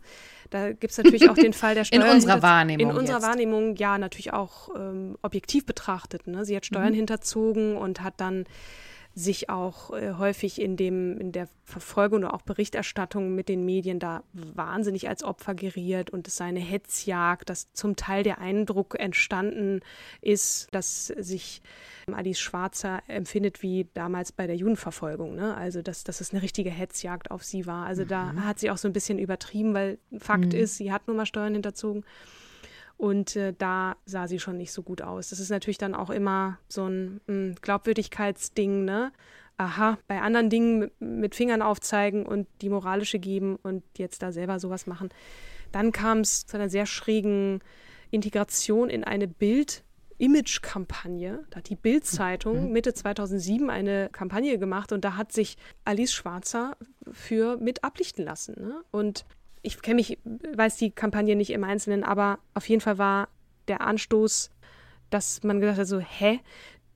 Speaker 2: Da gibt es natürlich auch den Fall der
Speaker 1: Steuern. In unserer Wahrnehmung.
Speaker 2: In unserer jetzt. Wahrnehmung, ja, natürlich auch ähm, objektiv betrachtet. Ne? Sie hat Steuern mhm. hinterzogen und hat dann sich auch äh, häufig in dem in der Verfolgung oder auch Berichterstattung mit den Medien da wahnsinnig als Opfer geriert und es sei eine Hetzjagd, dass zum Teil der Eindruck entstanden ist, dass sich Alice Schwarzer empfindet wie damals bei der Judenverfolgung, ne? Also dass, dass es eine richtige Hetzjagd auf sie war. Also mhm. da hat sie auch so ein bisschen übertrieben, weil Fakt mhm. ist, sie hat nun mal Steuern hinterzogen. Und äh, da sah sie schon nicht so gut aus. Das ist natürlich dann auch immer so ein mh, hm, Glaubwürdigkeitsding, ne? Aha, bei anderen Dingen mit, Fingern aufzeigen und die moralische geben und jetzt da selber sowas machen. Dann kam es zu einer sehr schrägen Integration in eine Bild- Image-Kampagne. Da hat die Bild-Zeitung mhm. Mitte 2007 eine Kampagne gemacht und da hat sich Alice Schwarzer für mit ablichten lassen. Ne? Und ich kenne mich, weiß die Kampagne nicht im Einzelnen, aber auf jeden Fall war der Anstoß, dass man gesagt hat, so, hä,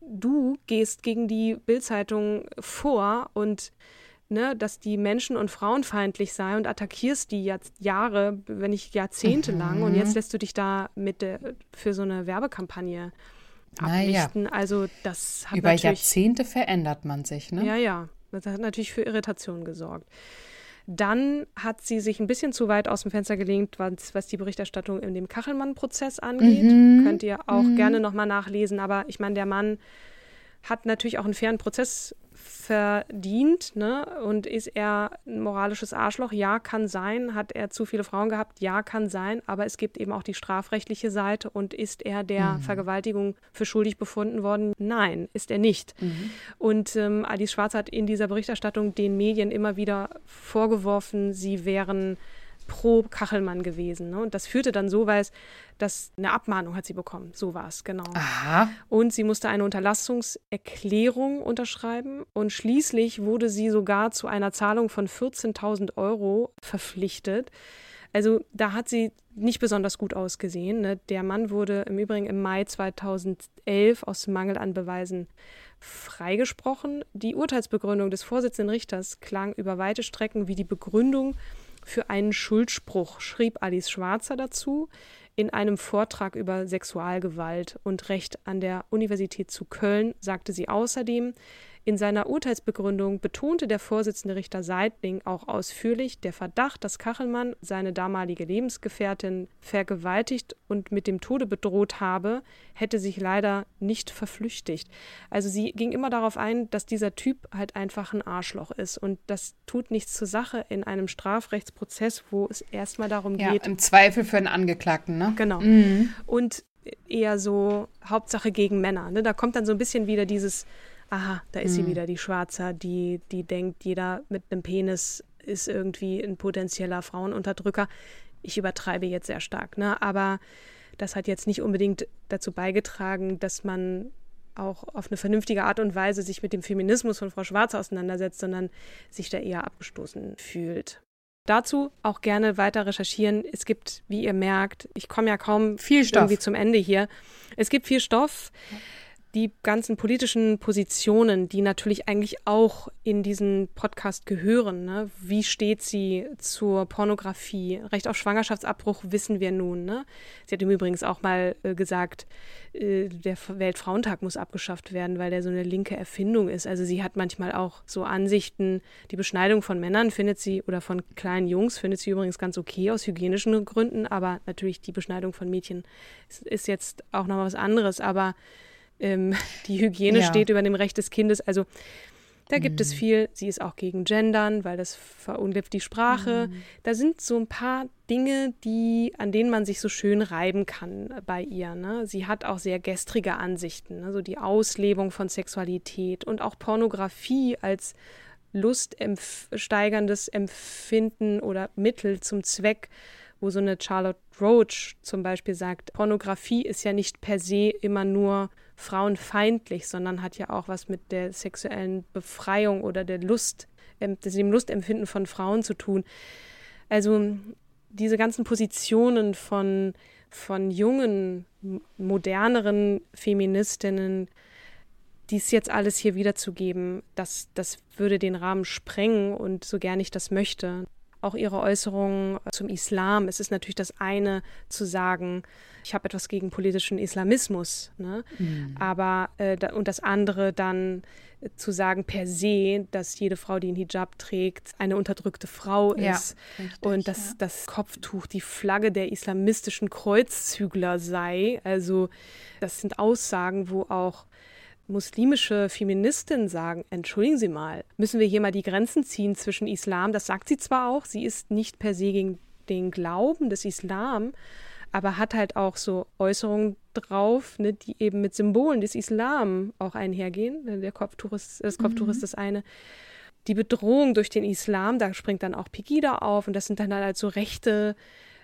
Speaker 2: du gehst gegen die Bildzeitung vor und ne, dass die menschen- und frauenfeindlich sei und attackierst die jetzt Jahre, wenn nicht Jahrzehnte mhm. lang und jetzt lässt du dich da mit der, für so eine Werbekampagne ablichten. Naja. Also das hat
Speaker 1: Über Jahrzehnte verändert man sich, ne?
Speaker 2: Ja, ja. Das hat natürlich für Irritationen gesorgt. Dann hat sie sich ein bisschen zu weit aus dem Fenster gelehnt, was, was die Berichterstattung in dem Kachelmann-Prozess angeht. Mhm. Könnt ihr auch mhm. gerne nochmal nachlesen. Aber ich meine, der Mann hat natürlich auch einen fairen Prozess verdient, ne? Und ist er ein moralisches Arschloch? Ja, kann sein. Hat er zu viele Frauen gehabt? Ja, kann sein. Aber es gibt eben auch die strafrechtliche Seite. Und ist er der mhm. Vergewaltigung für schuldig befunden worden? Nein, ist er nicht. Mhm. Und ähm, Alice Schwarz hat in dieser Berichterstattung den Medien immer wieder vorgeworfen, sie wären pro Kachelmann gewesen. Ne? Und das führte dann so weit, dass eine Abmahnung hat sie bekommen. So war es, genau.
Speaker 1: Aha.
Speaker 2: Und sie musste eine Unterlassungserklärung unterschreiben. Und schließlich wurde sie sogar zu einer Zahlung von 14.000 Euro verpflichtet. Also da hat sie nicht besonders gut ausgesehen. Ne? Der Mann wurde im Übrigen im Mai 2011 aus Mangel an Beweisen freigesprochen. Die Urteilsbegründung des Vorsitzenden Richters klang über weite Strecken wie die Begründung für einen Schuldspruch, schrieb Alice Schwarzer dazu in einem Vortrag über Sexualgewalt und Recht an der Universität zu Köln sagte sie außerdem, in seiner Urteilsbegründung betonte der Vorsitzende Richter Seidling auch ausführlich, der Verdacht, dass Kachelmann seine damalige Lebensgefährtin vergewaltigt und mit dem Tode bedroht habe, hätte sich leider nicht verflüchtigt. Also sie ging immer darauf ein, dass dieser Typ halt einfach ein Arschloch ist und das tut nichts zur Sache in einem Strafrechtsprozess, wo es erstmal darum
Speaker 1: ja,
Speaker 2: geht.
Speaker 1: Im Zweifel für einen Angeklagten, ne?
Speaker 2: Genau.
Speaker 1: Mhm.
Speaker 2: Und eher so Hauptsache gegen Männer. Ne? Da kommt dann so ein bisschen wieder dieses aha, da ist mhm. sie wieder, die Schwarzer, die, die denkt, jeder mit einem Penis ist irgendwie ein potenzieller Frauenunterdrücker. Ich übertreibe jetzt sehr stark, ne? aber das hat jetzt nicht unbedingt dazu beigetragen, dass man auch auf eine vernünftige Art und Weise sich mit dem Feminismus von Frau Schwarz auseinandersetzt, sondern sich da eher abgestoßen fühlt. Dazu auch gerne weiter recherchieren. Es gibt, wie ihr merkt, ich komme ja kaum
Speaker 1: viel Stoff.
Speaker 2: irgendwie zum Ende hier. Es gibt viel Stoff. Ja die ganzen politischen Positionen, die natürlich eigentlich auch in diesen Podcast gehören. Ne? Wie steht sie zur Pornografie? Recht auf Schwangerschaftsabbruch wissen wir nun. Ne? Sie hat ihm übrigens auch mal äh, gesagt, äh, der Weltfrauentag muss abgeschafft werden, weil der so eine linke Erfindung ist. Also sie hat manchmal auch so Ansichten, die Beschneidung von Männern findet sie oder von kleinen Jungs findet sie übrigens ganz okay aus hygienischen Gründen, aber natürlich die Beschneidung von Mädchen ist, ist jetzt auch noch was anderes. Aber ähm, die Hygiene ja. steht über dem Recht des Kindes. Also da gibt mhm. es viel. Sie ist auch gegen Gendern, weil das verunglimpft die Sprache. Mhm. Da sind so ein paar Dinge, die, an denen man sich so schön reiben kann bei ihr. Ne? Sie hat auch sehr gestrige Ansichten, also die Auslebung von Sexualität und auch Pornografie als luststeigerndes Empfinden oder Mittel zum Zweck wo so eine Charlotte Roach zum Beispiel sagt, Pornografie ist ja nicht per se immer nur frauenfeindlich, sondern hat ja auch was mit der sexuellen Befreiung oder der Lust, dem Lustempfinden von Frauen zu tun. Also diese ganzen Positionen von, von jungen, moderneren Feministinnen, dies jetzt alles hier wiederzugeben, das, das würde den Rahmen sprengen und so gern ich das möchte auch ihre Äußerungen zum Islam. Es ist natürlich das eine zu sagen, ich habe etwas gegen politischen Islamismus, ne? Mhm. aber äh, da, und das andere dann äh, zu sagen per se, dass jede Frau, die einen Hijab trägt, eine unterdrückte Frau ist ja, richtig, und dass ja. das Kopftuch die Flagge der islamistischen Kreuzzügler sei. Also das sind Aussagen, wo auch muslimische Feministinnen sagen, entschuldigen Sie mal, müssen wir hier mal die Grenzen ziehen zwischen Islam, das sagt sie zwar auch, sie ist nicht per se gegen den Glauben des Islam, aber hat halt auch so Äußerungen drauf, ne, die eben mit Symbolen des Islam auch einhergehen. Der Kopftuch ist, das Kopftuch mhm. ist das eine. Die Bedrohung durch den Islam, da springt dann auch Pegida auf und das sind dann halt so rechte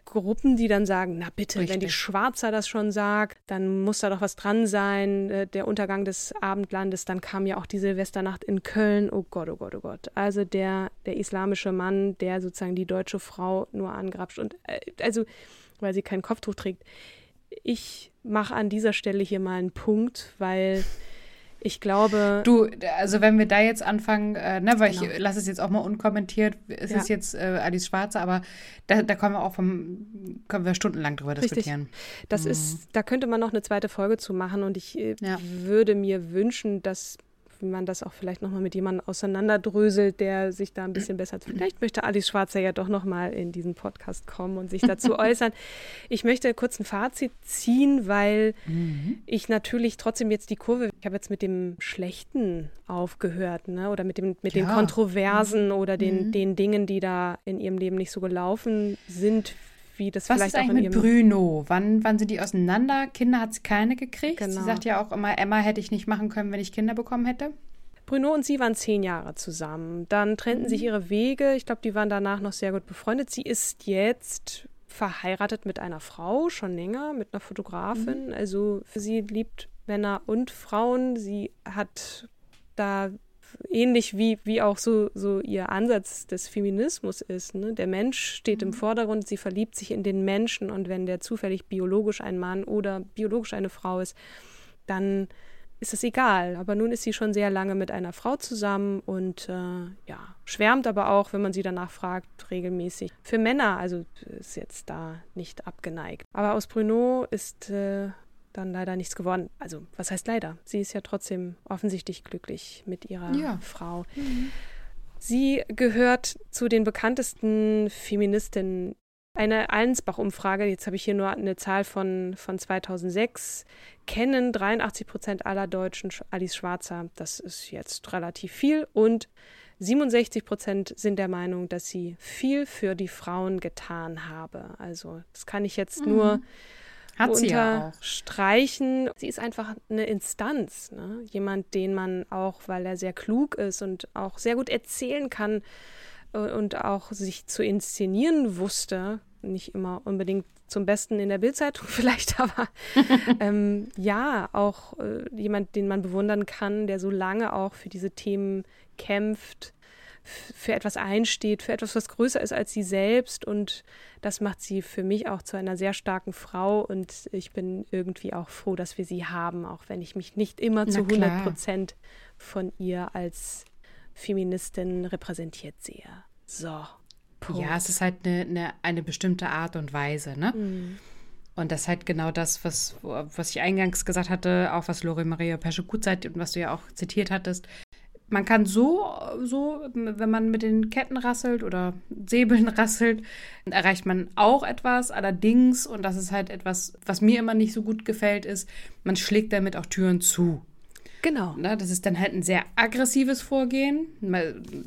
Speaker 2: Gruppen, die dann sagen, na bitte, Richtig. wenn die Schwarzer das schon sagt, dann muss da doch was dran sein, äh, der Untergang des Abendlandes, dann kam ja auch die Silvesternacht in Köln, oh Gott, oh Gott, oh Gott. Also der, der islamische Mann, der sozusagen die deutsche Frau nur angrapscht und äh, also, weil sie kein Kopftuch trägt. Ich mache an dieser Stelle hier mal einen Punkt, weil ich glaube.
Speaker 1: Du, also wenn wir da jetzt anfangen, äh, ne, weil genau. ich lasse es jetzt auch mal unkommentiert, es ja. ist jetzt äh, Alice Schwarze, aber da, da können wir auch vom, können wir stundenlang drüber Richtig. diskutieren.
Speaker 2: Das mhm. ist, da könnte man noch eine zweite Folge zu machen und ich äh, ja. würde mir wünschen, dass wie man das auch vielleicht nochmal mit jemandem auseinanderdröselt, der sich da ein bisschen besser. Vielleicht möchte Alice Schwarzer ja doch nochmal in diesen Podcast kommen und sich dazu äußern. Ich möchte kurz ein Fazit ziehen, weil mhm. ich natürlich trotzdem jetzt die Kurve, ich habe jetzt mit dem Schlechten aufgehört, ne? Oder mit dem, mit ja. den Kontroversen mhm. oder den, mhm. den Dingen, die da in ihrem Leben nicht so gelaufen sind, wie das
Speaker 1: Was
Speaker 2: vielleicht
Speaker 1: ist eigentlich mit Bruno? Wann, wann sind die auseinander? Kinder hat sie keine gekriegt. Genau. Sie sagt ja auch immer, Emma hätte ich nicht machen können, wenn ich Kinder bekommen hätte.
Speaker 2: Bruno und sie waren zehn Jahre zusammen. Dann trennten sich mhm. ihre Wege. Ich glaube, die waren danach noch sehr gut befreundet. Sie ist jetzt verheiratet mit einer Frau, schon länger, mit einer Fotografin. Mhm. Also sie liebt Männer und Frauen. Sie hat da ähnlich wie, wie auch so, so ihr Ansatz des Feminismus ist. Ne? Der Mensch steht mhm. im Vordergrund, sie verliebt sich in den Menschen und wenn der zufällig biologisch ein Mann oder biologisch eine Frau ist, dann ist es egal. Aber nun ist sie schon sehr lange mit einer Frau zusammen und äh, ja, schwärmt aber auch, wenn man sie danach fragt, regelmäßig. Für Männer, also ist jetzt da nicht abgeneigt. Aber aus Bruno ist äh, dann leider nichts geworden. Also, was heißt leider? Sie ist ja trotzdem offensichtlich glücklich mit ihrer ja. Frau. Mhm. Sie gehört zu den bekanntesten Feministinnen. Eine Allensbach-Umfrage, jetzt habe ich hier nur eine Zahl von, von 2006, kennen 83 Prozent aller Deutschen Alice Schwarzer. Das ist jetzt relativ viel. Und 67 Prozent sind der Meinung, dass sie viel für die Frauen getan habe. Also, das kann ich jetzt mhm. nur hat sie ja auch. Streichen. Sie ist einfach eine Instanz, ne? jemand, den man auch, weil er sehr klug ist und auch sehr gut erzählen kann äh, und auch sich zu inszenieren wusste, nicht immer unbedingt zum Besten in der Bildzeitung vielleicht, aber ähm, ja, auch äh, jemand, den man bewundern kann, der so lange auch für diese Themen kämpft, für etwas einsteht, für etwas, was größer ist als sie selbst. Und das macht sie für mich auch zu einer sehr starken Frau. Und ich bin irgendwie auch froh, dass wir sie haben, auch wenn ich mich nicht immer zu 100 Prozent von ihr als Feministin repräsentiert sehe. So.
Speaker 1: Punkt. Ja, es ist halt eine, eine, eine bestimmte Art und Weise, ne? Mhm. Und das ist halt genau das, was, was ich eingangs gesagt hatte, auch was Lori Maria Pesche gut seid und was du ja auch zitiert hattest man kann so, so, wenn man mit den Ketten rasselt oder Säbeln rasselt, erreicht man auch etwas. Allerdings, und das ist halt etwas, was mir immer nicht so gut gefällt, ist, man schlägt damit auch Türen zu.
Speaker 2: Genau.
Speaker 1: Ne, das ist dann halt ein sehr aggressives Vorgehen.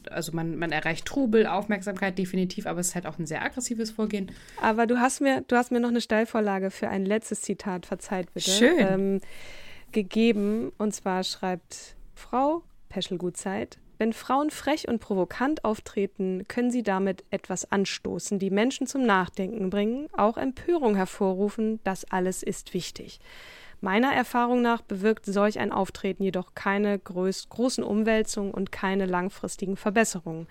Speaker 1: Also man, man erreicht Trubel, Aufmerksamkeit definitiv, aber es ist halt auch ein sehr aggressives Vorgehen.
Speaker 2: Aber du hast mir, du hast mir noch eine Steilvorlage für ein letztes Zitat, verzeiht bitte,
Speaker 1: Schön. Ähm,
Speaker 2: gegeben. Und zwar schreibt Frau Peschel-Gutzeit. Wenn Frauen frech und provokant auftreten, können sie damit etwas anstoßen, die Menschen zum Nachdenken bringen, auch Empörung hervorrufen, das alles ist wichtig. Meiner Erfahrung nach bewirkt solch ein Auftreten jedoch keine groß, großen Umwälzungen und keine langfristigen Verbesserungen.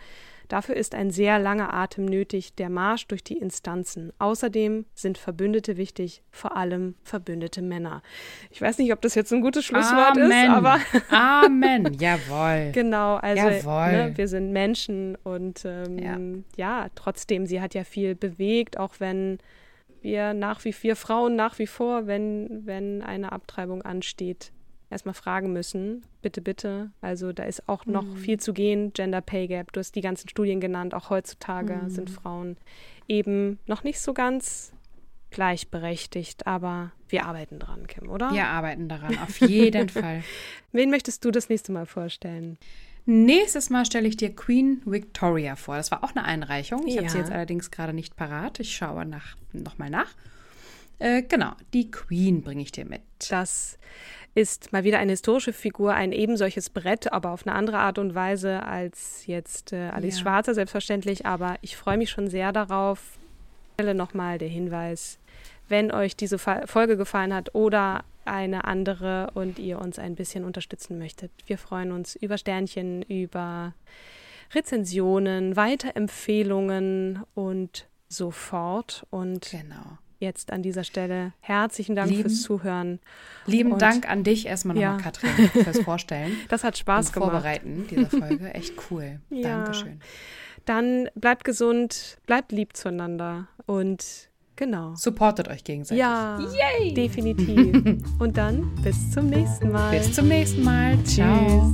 Speaker 2: Dafür ist ein sehr langer Atem nötig, der Marsch durch die Instanzen. Außerdem sind Verbündete wichtig, vor allem verbündete Männer. Ich weiß nicht, ob das jetzt ein gutes Schlusswort
Speaker 1: Amen.
Speaker 2: ist, aber.
Speaker 1: Amen, jawohl.
Speaker 2: Genau, also
Speaker 1: jawohl. Ne,
Speaker 2: wir sind Menschen und ähm, ja. ja, trotzdem, sie hat ja viel bewegt, auch wenn wir nach wie vier Frauen nach wie vor, wenn, wenn eine Abtreibung ansteht, erstmal fragen müssen. Bitte, bitte. Also da ist auch noch mhm. viel zu gehen. Gender Pay Gap, du hast die ganzen Studien genannt. Auch heutzutage mhm. sind Frauen eben noch nicht so ganz gleichberechtigt, aber wir arbeiten dran, Kim, oder?
Speaker 1: Wir arbeiten daran, auf jeden Fall.
Speaker 2: Wen möchtest du das nächste Mal vorstellen?
Speaker 1: Nächstes Mal stelle ich dir Queen Victoria vor. Das war auch eine Einreichung. Ich ja. habe sie jetzt allerdings gerade nicht parat. Ich schaue nach, nochmal nach. Äh, genau, die Queen bringe ich dir mit.
Speaker 2: Das ist mal wieder eine historische Figur, ein ebensolches Brett, aber auf eine andere Art und Weise als jetzt äh, Alice ja. Schwarzer selbstverständlich. Aber ich freue mich schon sehr darauf. Nochmal der Hinweis, wenn euch diese Folge gefallen hat oder eine andere und ihr uns ein bisschen unterstützen möchtet. Wir freuen uns über Sternchen, über Rezensionen, Weiterempfehlungen und so fort. Und
Speaker 1: genau
Speaker 2: jetzt an dieser Stelle herzlichen Dank lieben, fürs Zuhören.
Speaker 1: Lieben und, Dank an dich erstmal nochmal, ja. Katrin, fürs Vorstellen.
Speaker 2: Das hat Spaß gemacht.
Speaker 1: Vorbereiten dieser Folge. Echt cool. ja. Dankeschön.
Speaker 2: Dann bleibt gesund, bleibt lieb zueinander und genau.
Speaker 1: Supportet euch gegenseitig.
Speaker 2: Ja, Yay. definitiv. und dann bis zum nächsten Mal.
Speaker 1: Bis zum nächsten Mal. Ciao.